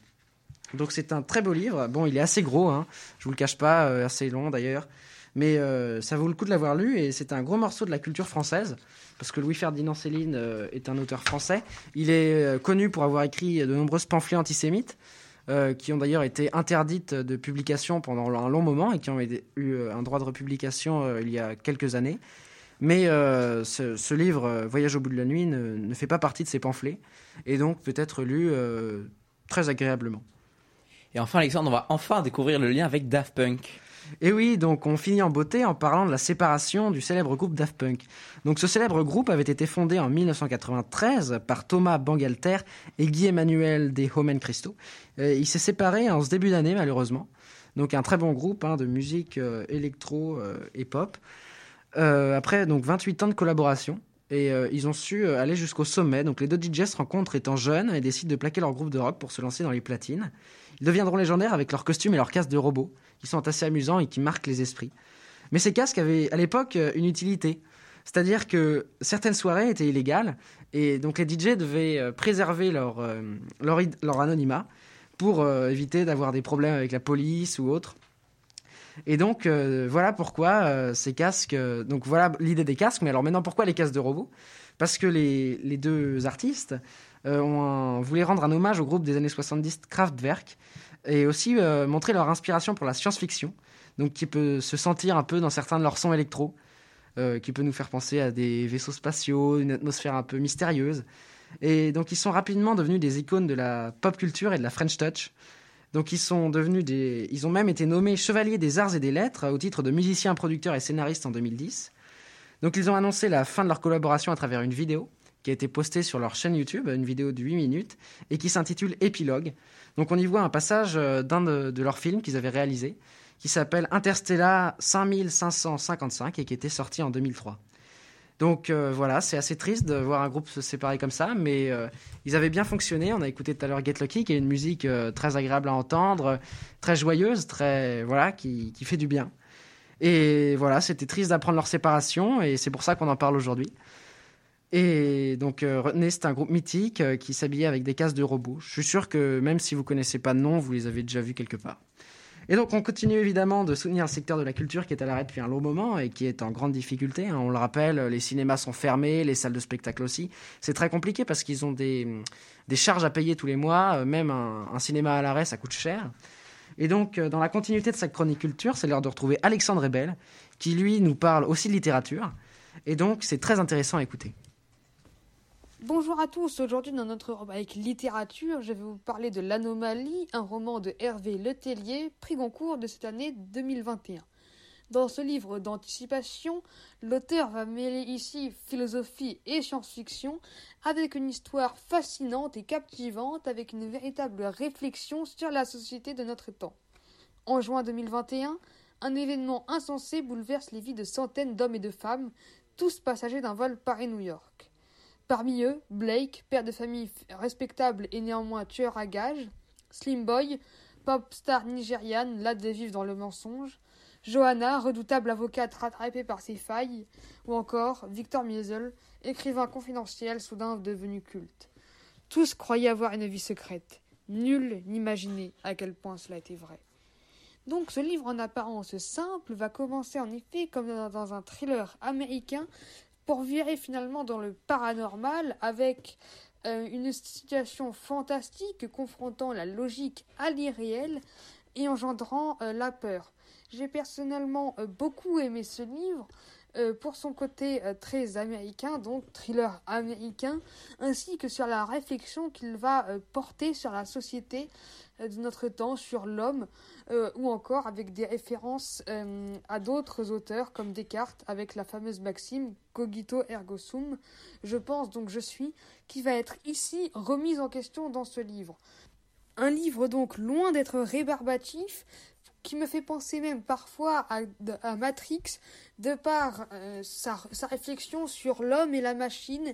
Donc c'est un très beau livre. Bon, il est assez gros, hein, je vous le cache pas, euh, assez long d'ailleurs, mais euh, ça vaut le coup de l'avoir lu et c'est un gros morceau de la culture française parce que Louis-Ferdinand Céline euh, est un auteur français. Il est connu pour avoir écrit de nombreux pamphlets antisémites euh, qui ont d'ailleurs été interdites de publication pendant un long moment et qui ont eu euh, un droit de republication euh, il y a quelques années. Mais ce, livre, Voyage au bout de la nuit, ne, ne fait pas partie de ces pamphlets et donc peut être lu très agréablement. Et enfin, Alexandre, on va enfin découvrir le lien avec Daft Punk. Et oui, donc on finit en beauté en parlant de la séparation du célèbre groupe Daft Punk. Donc ce célèbre groupe avait été fondé en 1993 par Thomas Bangalter et Guy Emmanuel des Homen Christo. Euh, il s'est séparé en ce début d'année malheureusement. Donc un très bon groupe hein, de musique euh, électro euh, et pop. Après donc 28 ans de collaboration. Et ils ont su aller jusqu'au sommet. Donc les deux DJ se rencontrent étant jeunes et décident de plaquer leur groupe de rock pour se lancer dans les platines. Ils deviendront légendaires avec leurs costumes et leurs casques de robots, qui sont assez amusants et qui marquent les esprits. Mais ces casques avaient à l'époque euh, une utilité. C'est-à-dire que certaines soirées étaient illégales et donc les DJ devaient euh, préserver leur, euh, leur, anonymat pour éviter d'avoir des problèmes avec la police ou autre. Et donc voilà pourquoi ces casques. donc voilà l'idée des casques. Mais alors maintenant pourquoi les casques de robots? Parce que les, les deux artistes ont un- voulaient rendre un hommage au groupe des années 70 Kraftwerk et aussi euh, montrer leur inspiration pour la science-fiction. Donc qui peut se sentir un peu dans certains de leurs sons électro, euh, qui peut nous faire penser à des vaisseaux spatiaux, une atmosphère un peu mystérieuse. Et donc ils sont rapidement devenus des icônes de la pop culture et de la French touch. Donc ils sont devenus des, ils ont même été nommés chevaliers des arts et des lettres au titre de musiciens, producteurs et scénaristes en 2010. Donc ils ont annoncé la fin de leur collaboration à travers une vidéo qui a été postée sur leur chaîne YouTube, une vidéo de 8 minutes et qui s'intitule Épilogue. Donc on y voit un passage euh, d'un de, leurs films qu'ils avaient réalisé qui s'appelle Interstellar 5555 et qui était sorti en 2003. Donc euh, voilà, c'est assez triste de voir un groupe se séparer comme ça, mais euh, ils avaient bien fonctionné. On a écouté tout à l'heure Get Lucky, qui est une musique très agréable à entendre, très joyeuse, très voilà, qui, qui fait du bien. Et voilà, c'était triste d'apprendre leur séparation, et c'est pour ça qu'on en parle aujourd'hui. Et donc euh, retenez, c'est un groupe mythique euh, qui s'habillait avec des casques de robots. Je suis sûr que même si vous connaissez pas de nom, vous les avez déjà vus quelque part. Et donc on continue évidemment de soutenir le secteur de la culture qui est à l'arrêt depuis un long moment et qui est en grande difficulté. hein. On le rappelle, les cinémas sont fermés, les salles de spectacle aussi. C'est très compliqué parce qu'ils ont des, des charges à payer tous les mois. Euh, Même un, un cinéma à l'arrêt, ça coûte cher. Et donc euh, dans la continuité de cette chronique culture, c'est l'heure de retrouver Alexandre Rebel qui lui nous parle aussi de littérature. Et donc c'est très intéressant à écouter. Bonjour à tous, aujourd'hui dans notre rubrique littérature, je vais vous parler de L'Anomalie, un roman de Hervé Letellier, prix Goncourt de cette année 2021. Dans ce livre d'anticipation, l'auteur va mêler ici philosophie et science-fiction avec une histoire fascinante et captivante avec une véritable réflexion sur la société de notre temps. En juin 2021, un événement insensé bouleverse les vies de centaines d'hommes et de femmes, tous passagers d'un vol Paris-New York. Parmi eux, Blake, père de famille respectable et néanmoins tueur à gages, Slim Boy, pop star nigériane, là de vivre dans le mensonge, Johanna, redoutable avocate rattrapée par ses failles, ou encore Victor Miesel, écrivain confidentiel soudain devenu culte. Tous croyaient avoir une vie secrète. Nul n'imaginait à quel point cela était vrai. Donc ce livre en apparence simple va commencer en effet comme dans un thriller américain pour virer finalement dans le paranormal avec euh, une situation fantastique confrontant la logique à l'irréel et engendrant euh, la peur. J'ai personnellement euh, beaucoup aimé ce livre pour son côté très américain, donc thriller américain, ainsi que sur la réflexion qu'il va porter sur la société de notre temps, sur l'homme, euh, ou encore avec des références euh, à d'autres auteurs comme Descartes avec la fameuse maxime cogito ergo sum. Je pense donc je suis qui va être ici remise en question dans ce livre. Un livre donc loin d'être rébarbatif, qui me fait penser même parfois à, Matrix, de par euh, sa, sa réflexion sur l'homme et la machine,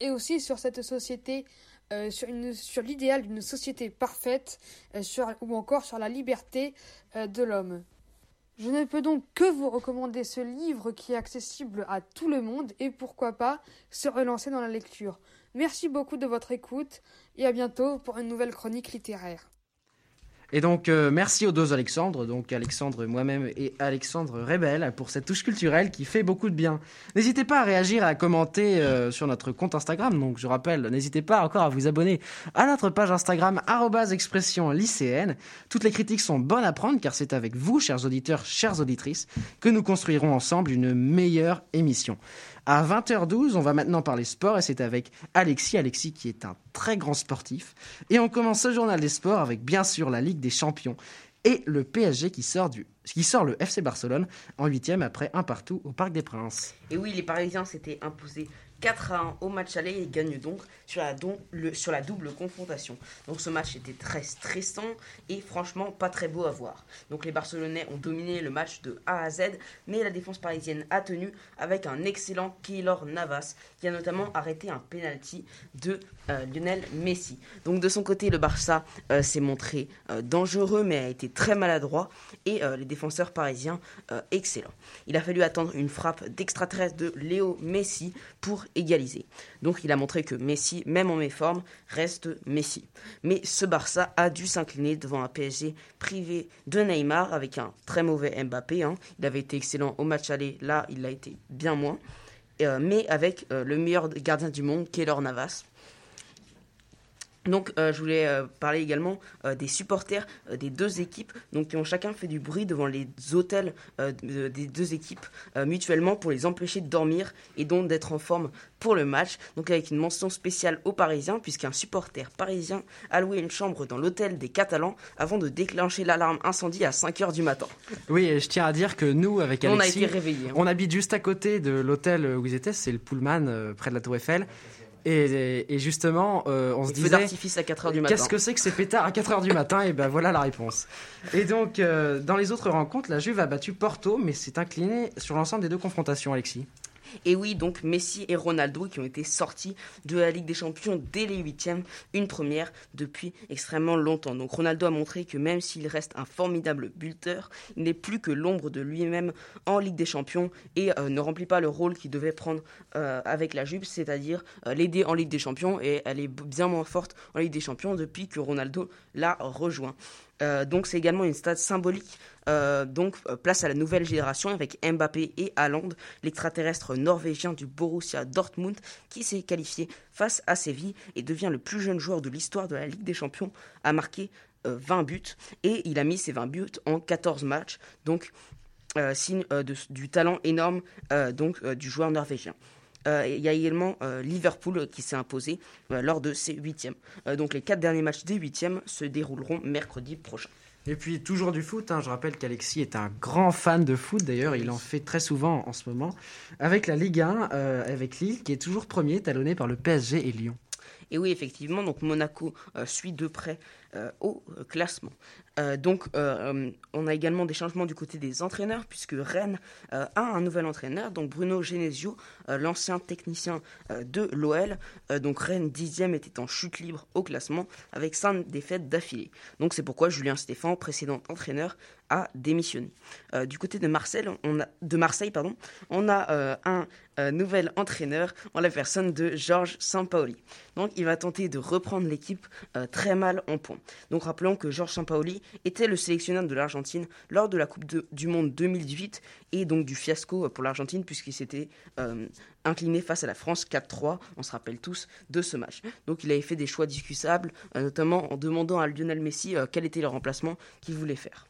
et aussi sur cette société, euh, sur, l'idéal d'une société parfaite, euh, ou encore sur la liberté euh, de l'homme. Je ne peux donc que vous recommander ce livre qui est accessible à tout le monde et pourquoi pas se relancer dans la lecture. Merci beaucoup de votre écoute et à bientôt pour une nouvelle chronique littéraire. Et donc, euh, merci aux deux Alexandre, donc Alexandre moi-même et Alexandre Rebel, pour cette touche culturelle qui fait beaucoup de bien. N'hésitez pas à réagir, à commenter euh, sur notre compte Instagram. Donc, je rappelle, n'hésitez pas encore à vous abonner à notre page Instagram, expression lycéenne. Toutes les critiques sont bonnes à prendre, car c'est avec vous, chers auditeurs, chères auditrices, que nous construirons ensemble une meilleure émission. À 20h12, on va maintenant parler sport et c'est avec Alexis. Alexis qui est un très grand sportif. Et on commence ce journal des sports avec bien sûr la Ligue des Champions et le PSG qui sort du qui sort le FC Barcelone en huitième après un partout au Parc des Princes. Et oui, les Parisiens s'étaient imposés 4 à 1 au match aller et gagnent donc sur la double confrontation. Donc ce match était très stressant et franchement pas très beau à voir. Donc les Barcelonais ont dominé le match de A à Z, mais la défense parisienne a tenu avec un excellent Keylor Navas qui a notamment arrêté un penalty de euh, Lionel Messi. Donc de son côté, le Barça euh, s'est montré euh, dangereux mais a été très maladroit et les défenseurs parisiens excellents. Il a fallu attendre une frappe d'extraterrestre de Léo Messi pour égaliser. Donc il a montré que Messi, même en méforme, reste Messi. Mais ce Barça a dû s'incliner devant un PSG privé de Neymar avec un très mauvais Mbappé. hein. Il avait été excellent au match aller, là il l'a été bien moins. Mais avec le meilleur gardien du monde, Keylor Navas. Donc, euh, je voulais euh, parler également euh, des supporters des deux équipes, donc qui ont chacun fait du bruit devant les hôtels de- des deux équipes mutuellement pour les empêcher de dormir et donc d'être en forme pour le match. Donc, avec une mention spéciale aux Parisiens, puisqu'un supporter parisien a loué une chambre dans l'hôtel des Catalans avant de déclencher l'alarme incendie à 5 h du matin. Oui, et je tiens à dire que nous, avec On a Alexis, été réveillés. hein. on habite juste à côté de l'hôtel où ils étaient, c'est le Pullman près de la Tour Eiffel. Et, et justement, euh, on se disait. d'artifice à 4 h du matin. Qu'est-ce que c'est que ces pétards à 4h du matin? Et ben voilà la réponse. Et donc, euh, dans les autres rencontres, la Juve a battu Porto, mais s'est inclinée sur l'ensemble des deux confrontations, Alexis. Et oui, donc Messi et Ronaldo qui ont été sortis de la Ligue des Champions dès les huitièmes, une première depuis extrêmement longtemps. Donc Ronaldo a montré que même s'il reste un formidable buteur, il n'est plus que l'ombre de lui-même en Ligue des Champions et euh, ne remplit pas le rôle qu'il devait prendre euh, avec la Juve, c'est-à-dire euh, l'aider en Ligue des Champions et elle est bien moins forte en Ligue des Champions depuis que Ronaldo l'a rejoint. Euh, donc c'est également une stade symbolique. Euh, donc euh, place à la nouvelle génération avec Mbappé et Haaland, l'extraterrestre norvégien du Borussia Dortmund qui s'est qualifié face à Séville et devient le plus jeune joueur de l'histoire de la Ligue des Champions à marquer euh, 20 buts et il a mis ses 20 buts en 14 matchs. Donc signe du talent énorme du joueur norvégien. Euh, Il y a également euh, Liverpool qui s'est imposé euh, lors de ses huitièmes. Euh, donc les quatre derniers matchs des huitièmes se dérouleront mercredi prochain. Et puis toujours du foot, hein, je rappelle qu'Alexis est un grand fan de foot, d'ailleurs il en fait très souvent en ce moment, avec la Ligue 1, euh, avec Lille qui est toujours premier, talonné par le PSG et Lyon. Et oui, effectivement, donc Monaco euh, suit de près euh, au euh, classement. Euh, donc, euh, euh, on a également des changements du côté des entraîneurs, puisque Rennes euh, a un nouvel entraîneur, donc Bruno Genesio, euh, l'ancien technicien euh, de l'OL. Euh, donc, Rennes, dixième, était en chute libre au classement, avec cinq défaites d'affilée. Donc, c'est pourquoi Julien Stéphan, précédent entraîneur, a démissionné. Euh, du côté de Marseille, on a, pardon, on a euh, un euh, nouvel entraîneur en la personne de Georges Sampaoli. Donc il va tenter de reprendre l'équipe euh, très mal en point. Donc rappelons que Georges Sampaoli était le sélectionneur de l'Argentine lors de la Coupe de- du Monde 2018 et donc du fiasco euh, pour l'Argentine puisqu'il s'était euh, incliné face à la France 4-3, on se rappelle tous de ce match. Donc il avait fait des choix discutables, euh, notamment en demandant à Lionel Messi euh, quel était le remplacement qu'il voulait faire.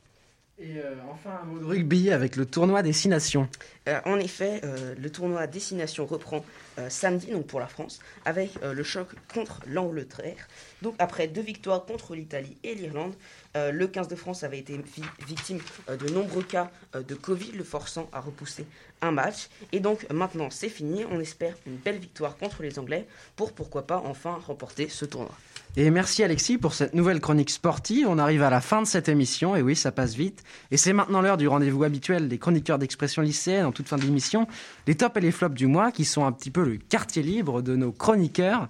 Et euh, enfin un mot de rugby avec le tournoi des Six Nations. Euh, en effet, euh, le tournoi destination reprend samedi donc pour la France avec le choc contre l'Angleterre. Donc après deux victoires contre l'Italie et l'Irlande, euh, le 15 de France avait été vi- victime euh, de nombreux cas euh, de Covid, le forçant à repousser un match. Et donc maintenant c'est fini, on espère une belle victoire contre les Anglais pour pourquoi pas enfin remporter ce tournoi. Et merci Alexis pour cette nouvelle chronique sportive. On arrive à la fin de cette émission, et oui, ça passe vite. Et c'est maintenant l'heure du rendez-vous habituel des chroniqueurs d'expression lycéenne en toute fin d'émission, les tops et les flops du mois, qui sont un petit peu le quartier libre de nos chroniqueurs.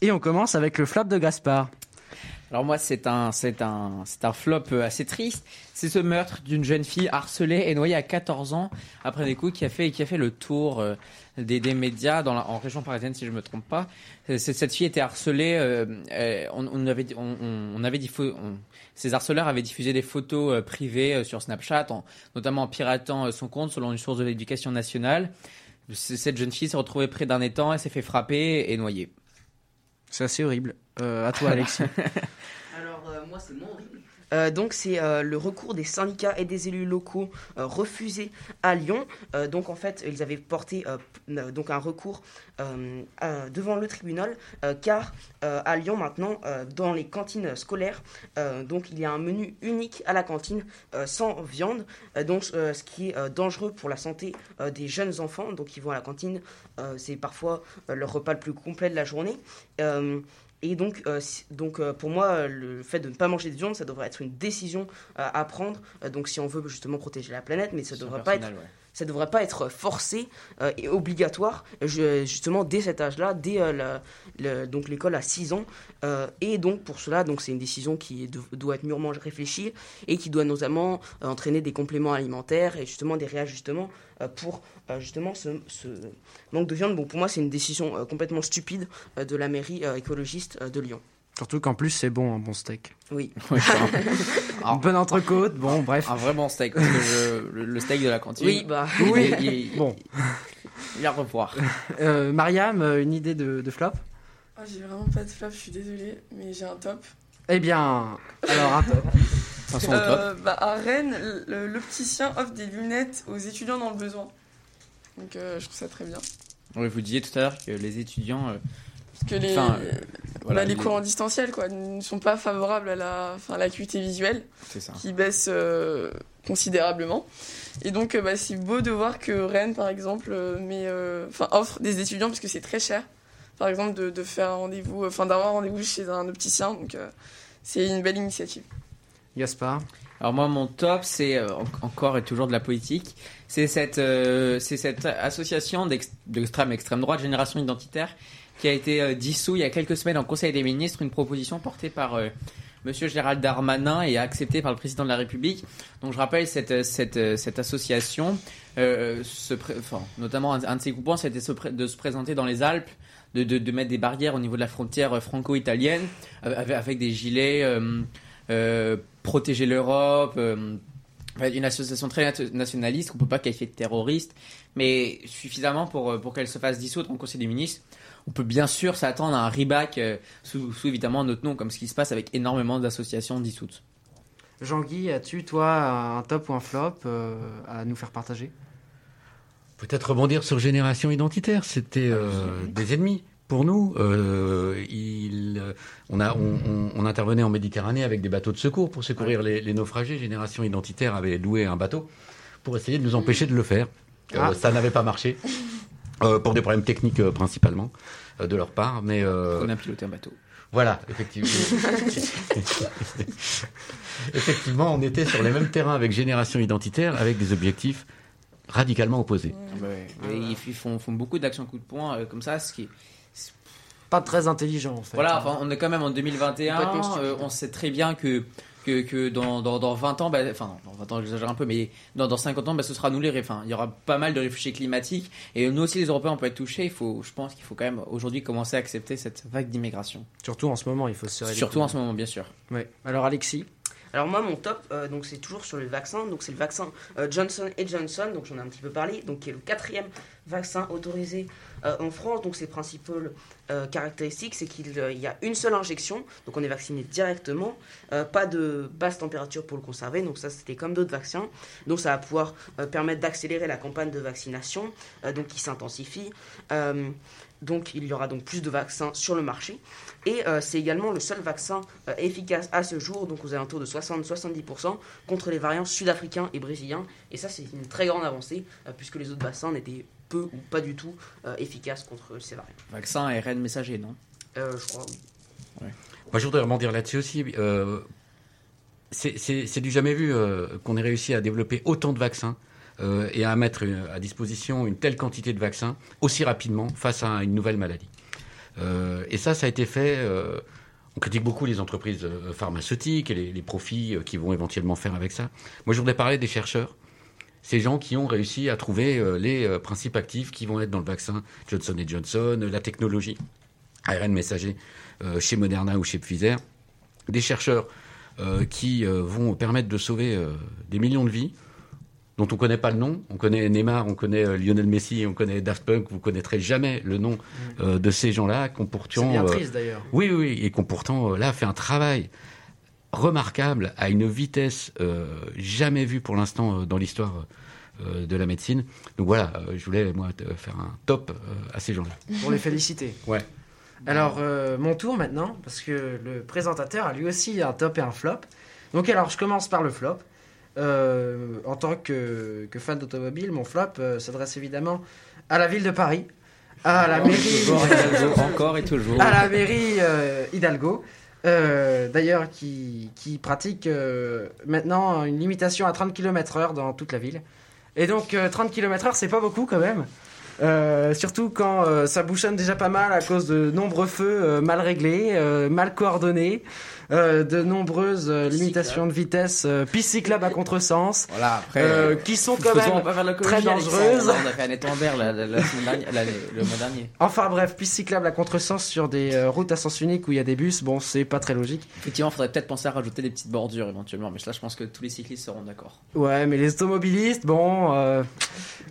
Et on commence avec le flop de Gaspard. Alors moi, c'est un, c'est un, c'est un flop euh, assez triste. C'est ce meurtre d'une jeune fille harcelée et noyée à 14 ans après des coups qui a fait, a fait le tour euh, des, médias dans la, en région parisienne, si je me trompe pas. Euh, Cette fille était harcelée. on, avait, on, avait on- ces harceleurs avaient diffusé des photos privées sur Snapchat, en- notamment en piratant son compte selon une source de l'éducation nationale. Cette jeune fille s'est retrouvée près d'un étang et s'est fait frapper et noyer. C'est assez horrible. Euh, à toi Alexis. Alors euh, moi c'est moins horrible. Euh, donc c'est euh, le recours des syndicats et des élus locaux euh, refusé à Lyon. Euh, donc en fait, ils avaient porté donc un recours devant le tribunal car à Lyon maintenant, dans les cantines scolaires, donc il y a un menu unique à la cantine sans viande, donc ce qui est dangereux pour la santé des jeunes enfants. Donc ils vont à la cantine, c'est parfois leur repas le plus complet de la journée. Et donc, euh, si- donc euh, pour moi, le fait de ne pas manger de viande, ça devrait être une décision euh, à prendre. Donc, si on veut justement protéger la planète, mais ça C'est devrait pas être, ouais. Ça devrait pas être forcé euh, et obligatoire. Je- justement, dès cet âge-là, dès euh, la- le- donc l'école à 6 ans. Euh, et donc pour cela, donc c'est une décision qui doit être mûrement réfléchie et qui doit notamment entraîner des compléments alimentaires et justement des réajustements pour justement ce, ce manque de viande. Bon, pour moi, c'est une décision complètement stupide de la mairie écologiste de Lyon. Surtout qu'en plus, c'est bon, un bon steak. Oui. Un- Une bonne entrecôte, bon, bref. Un vrai bon steak. parce que je- le, le steak de la cantine. Oui, bah. Oui, il, il- bon. il va revoir. Euh, Mariam, euh, une idée de, de flop? Ah, j'ai vraiment pas de flop, je suis désolée, mais j'ai un top. Eh bien, alors un top. Passons au top. Euh, bah, à Rennes, l'opticien offre des lunettes aux étudiants dans le besoin. Donc euh, je trouve ça très bien. Oui, vous disiez tout à l'heure que les étudiants. euh, Parce que les, euh, voilà, bah, les les- cours en distanciel quoi, ne sont pas favorables à la, enfin, l'acuité visuelle, ça. qui baisse euh, considérablement. Et donc euh, bah, c'est beau de voir que Rennes, par exemple, euh, met, euh, enfin, offre des étudiants, parce que c'est très cher, par exemple, de, de faire un rendez-vous, euh, enfin d'avoir un rendez-vous chez un opticien. Donc euh, c'est une belle initiative. Gaspard? Alors moi, mon top, c'est euh, en- encore et toujours de la politique. C'est cette, euh, c'est cette association d'ex- d'extrême extrême droite, Génération Identitaire, qui a été euh, dissous il y a quelques semaines en Conseil des ministres, une proposition portée par euh, Monsieur Gérald Darmanin et acceptée par le président de la République. Donc je rappelle cette, euh, cette, cette association, notamment un, un de ses groupements, c'était de se présenter dans les Alpes, de, de, mettre des barrières au niveau de la frontière franco-italienne, avec, des gilets. protéger l'Europe, une association très nat- nationaliste qu'on peut pas qualifier de terroriste, mais suffisamment pour, euh, pour qu'elle se fasse dissoudre en Conseil des ministres. On peut bien sûr s'attendre à un reback euh, sous, sous évidemment notre nom, comme ce qui se passe avec énormément d'associations dissoutes. Jean-Guy, as-tu, toi, un top ou un flop euh, à nous faire partager? Peut-être rebondir sur Génération Identitaire. C'était euh, des ennemis pour nous. Euh, il, euh, on, a, on, on- on intervenait en Méditerranée avec des bateaux de secours pour secourir les, les naufragés. Génération Identitaire avait loué un bateau pour essayer de nous empêcher de le faire. Euh, Ah. Ça n'avait pas marché. Euh, pour des problèmes techniques euh, principalement euh, de leur part, mais euh, On a piloté un bateau. voilà, effectivement. effectivement, on était sur les mêmes terrains avec Génération Identitaire, avec des objectifs radicalement opposés. Et ils, ils font, font beaucoup d'actions coup de poing euh, comme ça, ce qui Pas très intelligent, en fait. Voilà, hein. enfin, on est quand même en 2021. Complètement stupide. euh, on sait très bien que, que, que dans, dans, dans 20 ans, bah, enfin, dans 20 ans, j'exagère un peu, mais dans, dans 50 ans, bah, ce sera nous les ré- enfin, Il y aura pas mal de réfugiés climatiques. Et nous aussi, les Européens, on peut être touchés. Il faut, je pense qu'il faut quand même aujourd'hui commencer à accepter cette vague d'immigration. Surtout en ce moment, il faut se serrer Surtout en ce moment, bien sûr. Ouais. Alors, Alexis? Alors moi mon top euh, donc c'est toujours sur le vaccin donc c'est le vaccin euh, Johnson Johnson donc j'en ai un petit peu parlé donc qui est le quatrième vaccin autorisé euh, en France donc ses principales euh, caractéristiques c'est qu'il euh, y a une seule injection donc on est vacciné directement pas de basse température pour le conserver donc ça c'était comme d'autres vaccins. Donc ça va pouvoir permettre d'accélérer la campagne de vaccination donc qui s'intensifie. Donc il y aura donc plus de vaccins sur le marché. Et c'est également le seul vaccin efficace à ce jour, donc aux alentours de 60-70%, contre les variants sud-africains et brésiliens. Et ça, c'est une très grande avancée, puisque les autres vaccins n'étaient peu ou pas du tout euh, efficaces contre ces variants. Vaccin ARN messager, non? Euh, je crois, oui. Moi, je voudrais rebondir là-dessus aussi. Euh, c'est- du jamais vu euh, qu'on ait réussi à développer autant de vaccins euh, et à mettre à disposition une telle quantité de vaccins aussi rapidement face à une nouvelle maladie. Euh, et ça, ça a été fait. euh, on critique beaucoup les entreprises pharmaceutiques et les, les profits qu'ils vont éventuellement faire avec ça. Moi, je voudrais parler des chercheurs. Ces gens qui ont réussi à trouver euh, les euh, principes actifs qui vont être dans le vaccin Johnson Johnson, euh, la technologie ARN messager chez Moderna ou chez Pfizer, des chercheurs qui vont permettre de sauver des millions de vies dont on ne connaît pas le nom. On connaît Neymar, on connaît Lionel Messi, on connaît Daft Punk, vous connaîtrez jamais le nom euh, de ces gens-là, qui ont C'est pourtant... bien triste, d'ailleurs. oui, oui, oui, et qui ont pourtant là fait un travail remarquable à une vitesse euh, jamais vue pour l'instant euh, dans l'histoire euh, de la médecine. Donc voilà, euh, je voulais moi te faire un top euh, à ces gens-là. Pour les féliciter. Ouais. Alors, euh, mon tour maintenant, parce que le présentateur a lui aussi un top et un flop. Donc, alors, je commence par le flop. Euh, en tant que, que fan d'automobile, mon flop euh, s'adresse évidemment à la ville de Paris, à la mairie, Encore et toujours, encore et toujours. à la mairie euh, Hidalgo. Euh, D'ailleurs, qui, qui pratique euh, maintenant une limitation à 30 km/h dans toute la ville. Et donc, euh, 30 km/h, c'est pas beaucoup quand même. Euh, surtout quand euh, ça bouchonne déjà pas mal à cause de nombreux feux euh, mal réglés, euh, mal coordonnés, euh, de nombreuses euh, limitations de vitesse, euh, pistes cyclables à contresens, Voilà, après. euh, qui sont quand même très dangereuses. On a fait un étendard la, le mois dernier. Enfin bref, pistes cyclables à contresens sur des routes à sens unique où il y a des bus, bon, c'est pas très logique. Effectivement, faudrait peut-être penser à rajouter des petites bordures éventuellement, mais là, je pense que tous les cyclistes seront d'accord. Ouais, mais les automobilistes, bon,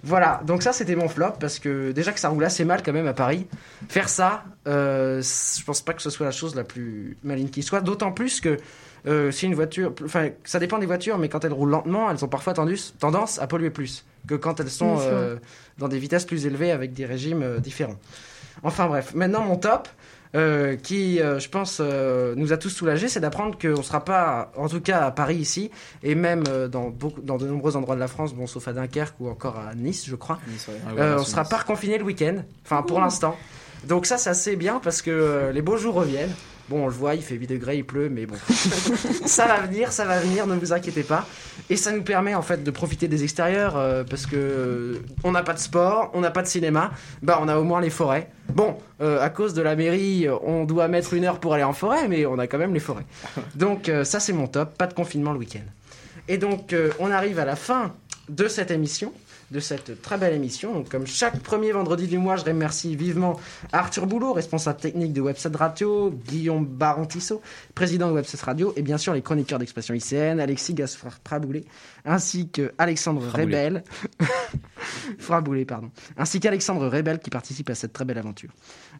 voilà. Donc ça, c'était mon flop parce que déjà que ça roule assez mal quand même à Paris, faire ça, je pense pas que ce soit la chose la plus maligne qui soit. D'autant plus que euh, si une voiture, enfin, ça dépend des voitures, mais quand elles roulent lentement, elles ont parfois tendus- tendance à polluer plus que quand elles sont euh, dans des vitesses plus élevées avec des régimes euh, différents. Enfin bref, maintenant mon top. euh, qui, euh, je pense, euh, nous a tous soulagés, c'est d'apprendre qu'on ne sera pas, en tout cas à Paris ici, et même euh, dans, beaucoup, dans de nombreux endroits de la France, bon, sauf à Dunkerque ou encore à Nice, je crois, Nice, ouais. euh, Ah ouais, on Nice. sera pas reconfiné le week-end, enfin pour l'instant. Donc ça, c'est assez bien parce que euh, les beaux jours reviennent. Bon, on le voit, il fait 8 degrés, il pleut, mais bon. ça va venir, ça va venir, ne vous inquiétez pas. Et ça nous permet en fait de profiter des extérieurs euh, parce que euh, on n'a pas de sport, on n'a pas de cinéma, bah on a au moins les forêts. Bon, euh, à cause de la mairie, on doit mettre une heure pour aller en forêt, mais on a quand même les forêts. Donc ça c'est mon top, pas de confinement le week-end. Et donc on arrive à la fin de cette émission de cette très belle émission. Donc, comme chaque premier vendredi du mois, je remercie vivement Arthur Boulot, responsable technique de Website Radio, Guillaume Barantisso, président de Website Radio, et bien sûr les chroniqueurs d'expression ICN, Alexis Gaspard Praboulet, ainsi que Alexandre Fraboulet. Rebel, Fraboulet, pardon, ainsi qu'Alexandre Rebel qui participe à cette très belle aventure.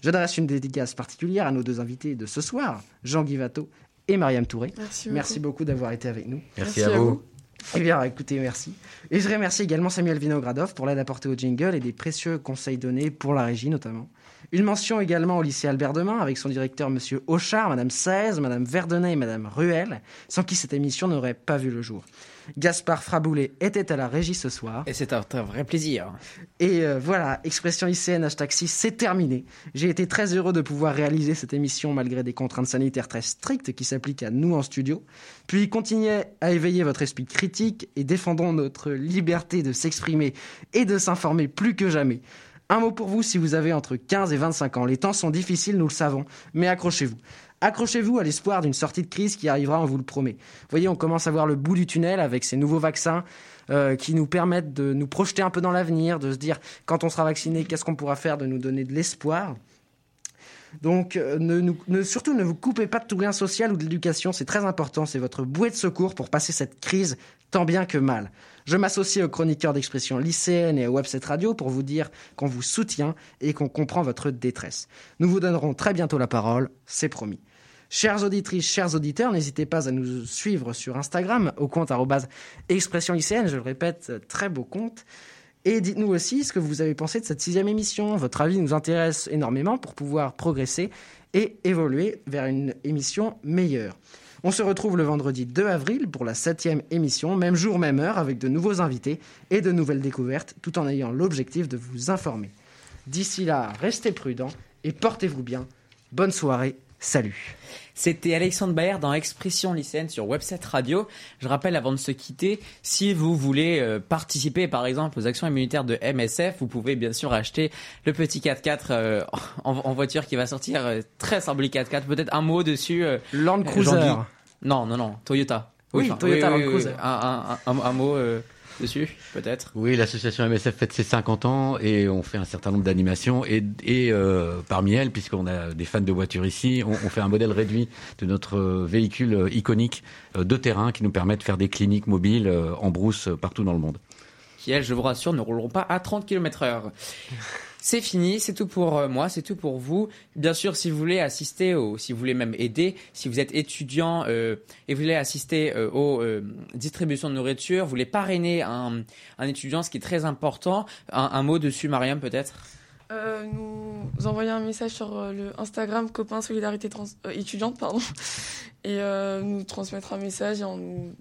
J'adresse une dédicace particulière à nos deux invités de ce soir, Jean Guivato et Mariam Touré. Merci beaucoup. Merci beaucoup d'avoir été avec nous. Merci, Merci à à vous. Eh bien, écoutez, merci. Et je remercie également Samuel Vinogradov pour l'aide apportée au jingle et des précieux conseils donnés pour la régie notamment. Une mention également au lycée Albert Demain avec son directeur Monsieur Auchard, Madame Saez, Madame Verdonnet et Madame Ruel, sans qui cette émission n'aurait pas vu le jour. Gaspard Fraboulet était à la régie ce soir. Et c'est un, un vrai plaisir. Et euh, voilà, expression ICN hashtag 6, c'est terminé. J'ai été très heureux de pouvoir réaliser cette émission malgré des contraintes sanitaires très strictes qui s'appliquent à nous en studio. Puis continuez à éveiller votre esprit critique et défendons notre liberté de s'exprimer et de s'informer plus que jamais. Un mot pour vous si vous avez entre 15 et 25 ans. Les temps sont difficiles, nous le savons, mais accrochez-vous. Accrochez-vous à l'espoir d'une sortie de crise qui arrivera, on vous le promet. Vous voyez, on commence à voir le bout du tunnel avec ces nouveaux vaccins euh, qui nous permettent de nous projeter un peu dans l'avenir, de se dire quand on sera vacciné, qu'est-ce qu'on pourra faire, de nous donner de l'espoir? Donc, euh, ne, surtout ne vous coupez pas de tout lien social ou de l'éducation, c'est très important, c'est votre bouée de secours pour passer cette crise tant bien que mal. Je m'associe aux chroniqueurs d'expression lycéenne et à Webset Radio pour vous dire qu'on vous soutient et qu'on comprend votre détresse. Nous vous donnerons très bientôt la parole, c'est promis. Chères auditrices, chers auditeurs, n'hésitez pas à nous suivre sur Instagram au compte expression lycéenne, je le répète, très beau compte. Et dites-nous aussi ce que vous avez pensé de cette sixième émission. Votre avis nous intéresse énormément pour pouvoir progresser et évoluer vers une émission meilleure. On se retrouve le vendredi 2 avril pour la septième émission, même jour, même heure, avec de nouveaux invités et de nouvelles découvertes, tout en ayant l'objectif de vous informer. D'ici là, restez prudents et portez-vous bien. Bonne soirée, salut C'était Alexandre Baer dans Expression lycéenne sur Website Radio. Je rappelle avant de se quitter, si vous voulez euh, participer par exemple aux actions immunitaires de MSF, vous pouvez bien sûr acheter le petit 4x4 euh, en, voiture qui va sortir euh, très symbolique 4x4. Peut-être un mot dessus. Land Cruiser. Non, non, non, Toyota. Oui, Toyota Land Cruiser. Un, un- un- un mot euh, dessus, peut-être. Oui, l'association MSF fête ses 50 ans et on fait un certain nombre d'animations. Et, et, euh, parmi elles, puisqu'on a des fans de voitures ici, on, on fait un modèle réduit de notre véhicule iconique euh, de terrain qui nous permet de faire des cliniques mobiles en brousse partout dans le monde. Qui, elles, je vous rassure, ne rouleront pas à 30 km heure. C'est fini, c'est tout pour euh, moi, c'est tout pour vous. Bien sûr, si vous voulez assister, ou si vous voulez même aider, si vous êtes étudiant euh, et vous voulez assister euh, aux distributions de nourriture, vous voulez parrainer un, étudiant, ce qui est très important. Un, mot dessus, Mariam, peut-être? Nous envoyer un message sur le Instagram copain solidarité étudiante pardon et nous transmettre un message en nous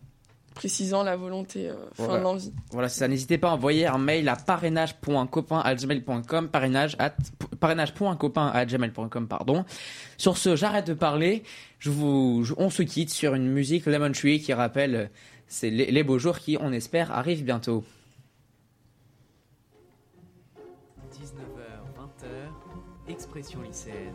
précisant la volonté euh, enfin Voilà. l'envie Voilà, c'est ça. N'hésitez pas à envoyer un mail à parrainage.copain@gmail.com, parrainage at- parrainage.copain@gmail.com, pardon. Sur ce, j'arrête de parler. Je vous, je- on se quitte sur une musique Lemon Tree qui rappelle, c'est les, les beaux jours qui, on espère, arrivent bientôt. 19h, 20h, expression lycéenne.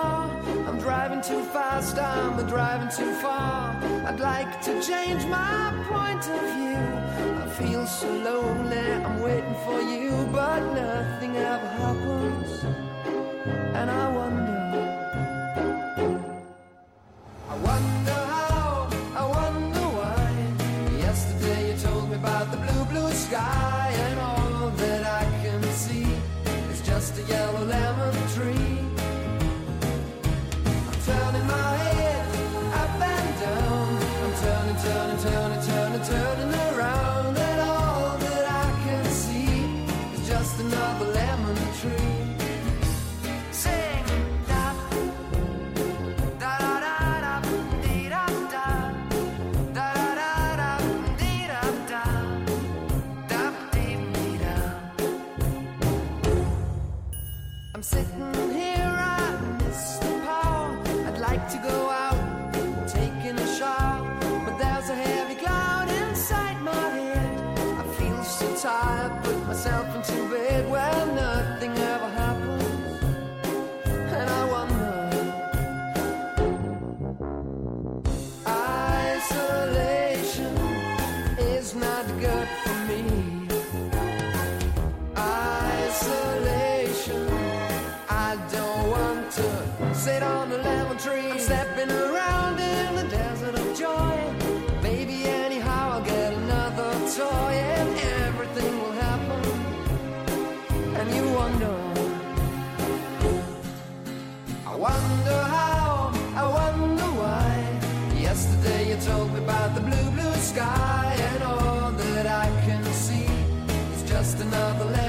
Driving too fast, I'm driving too far. I'd like to change my point of view. I feel so lonely, I'm waiting for you, but nothing ever happens. And. I the blue,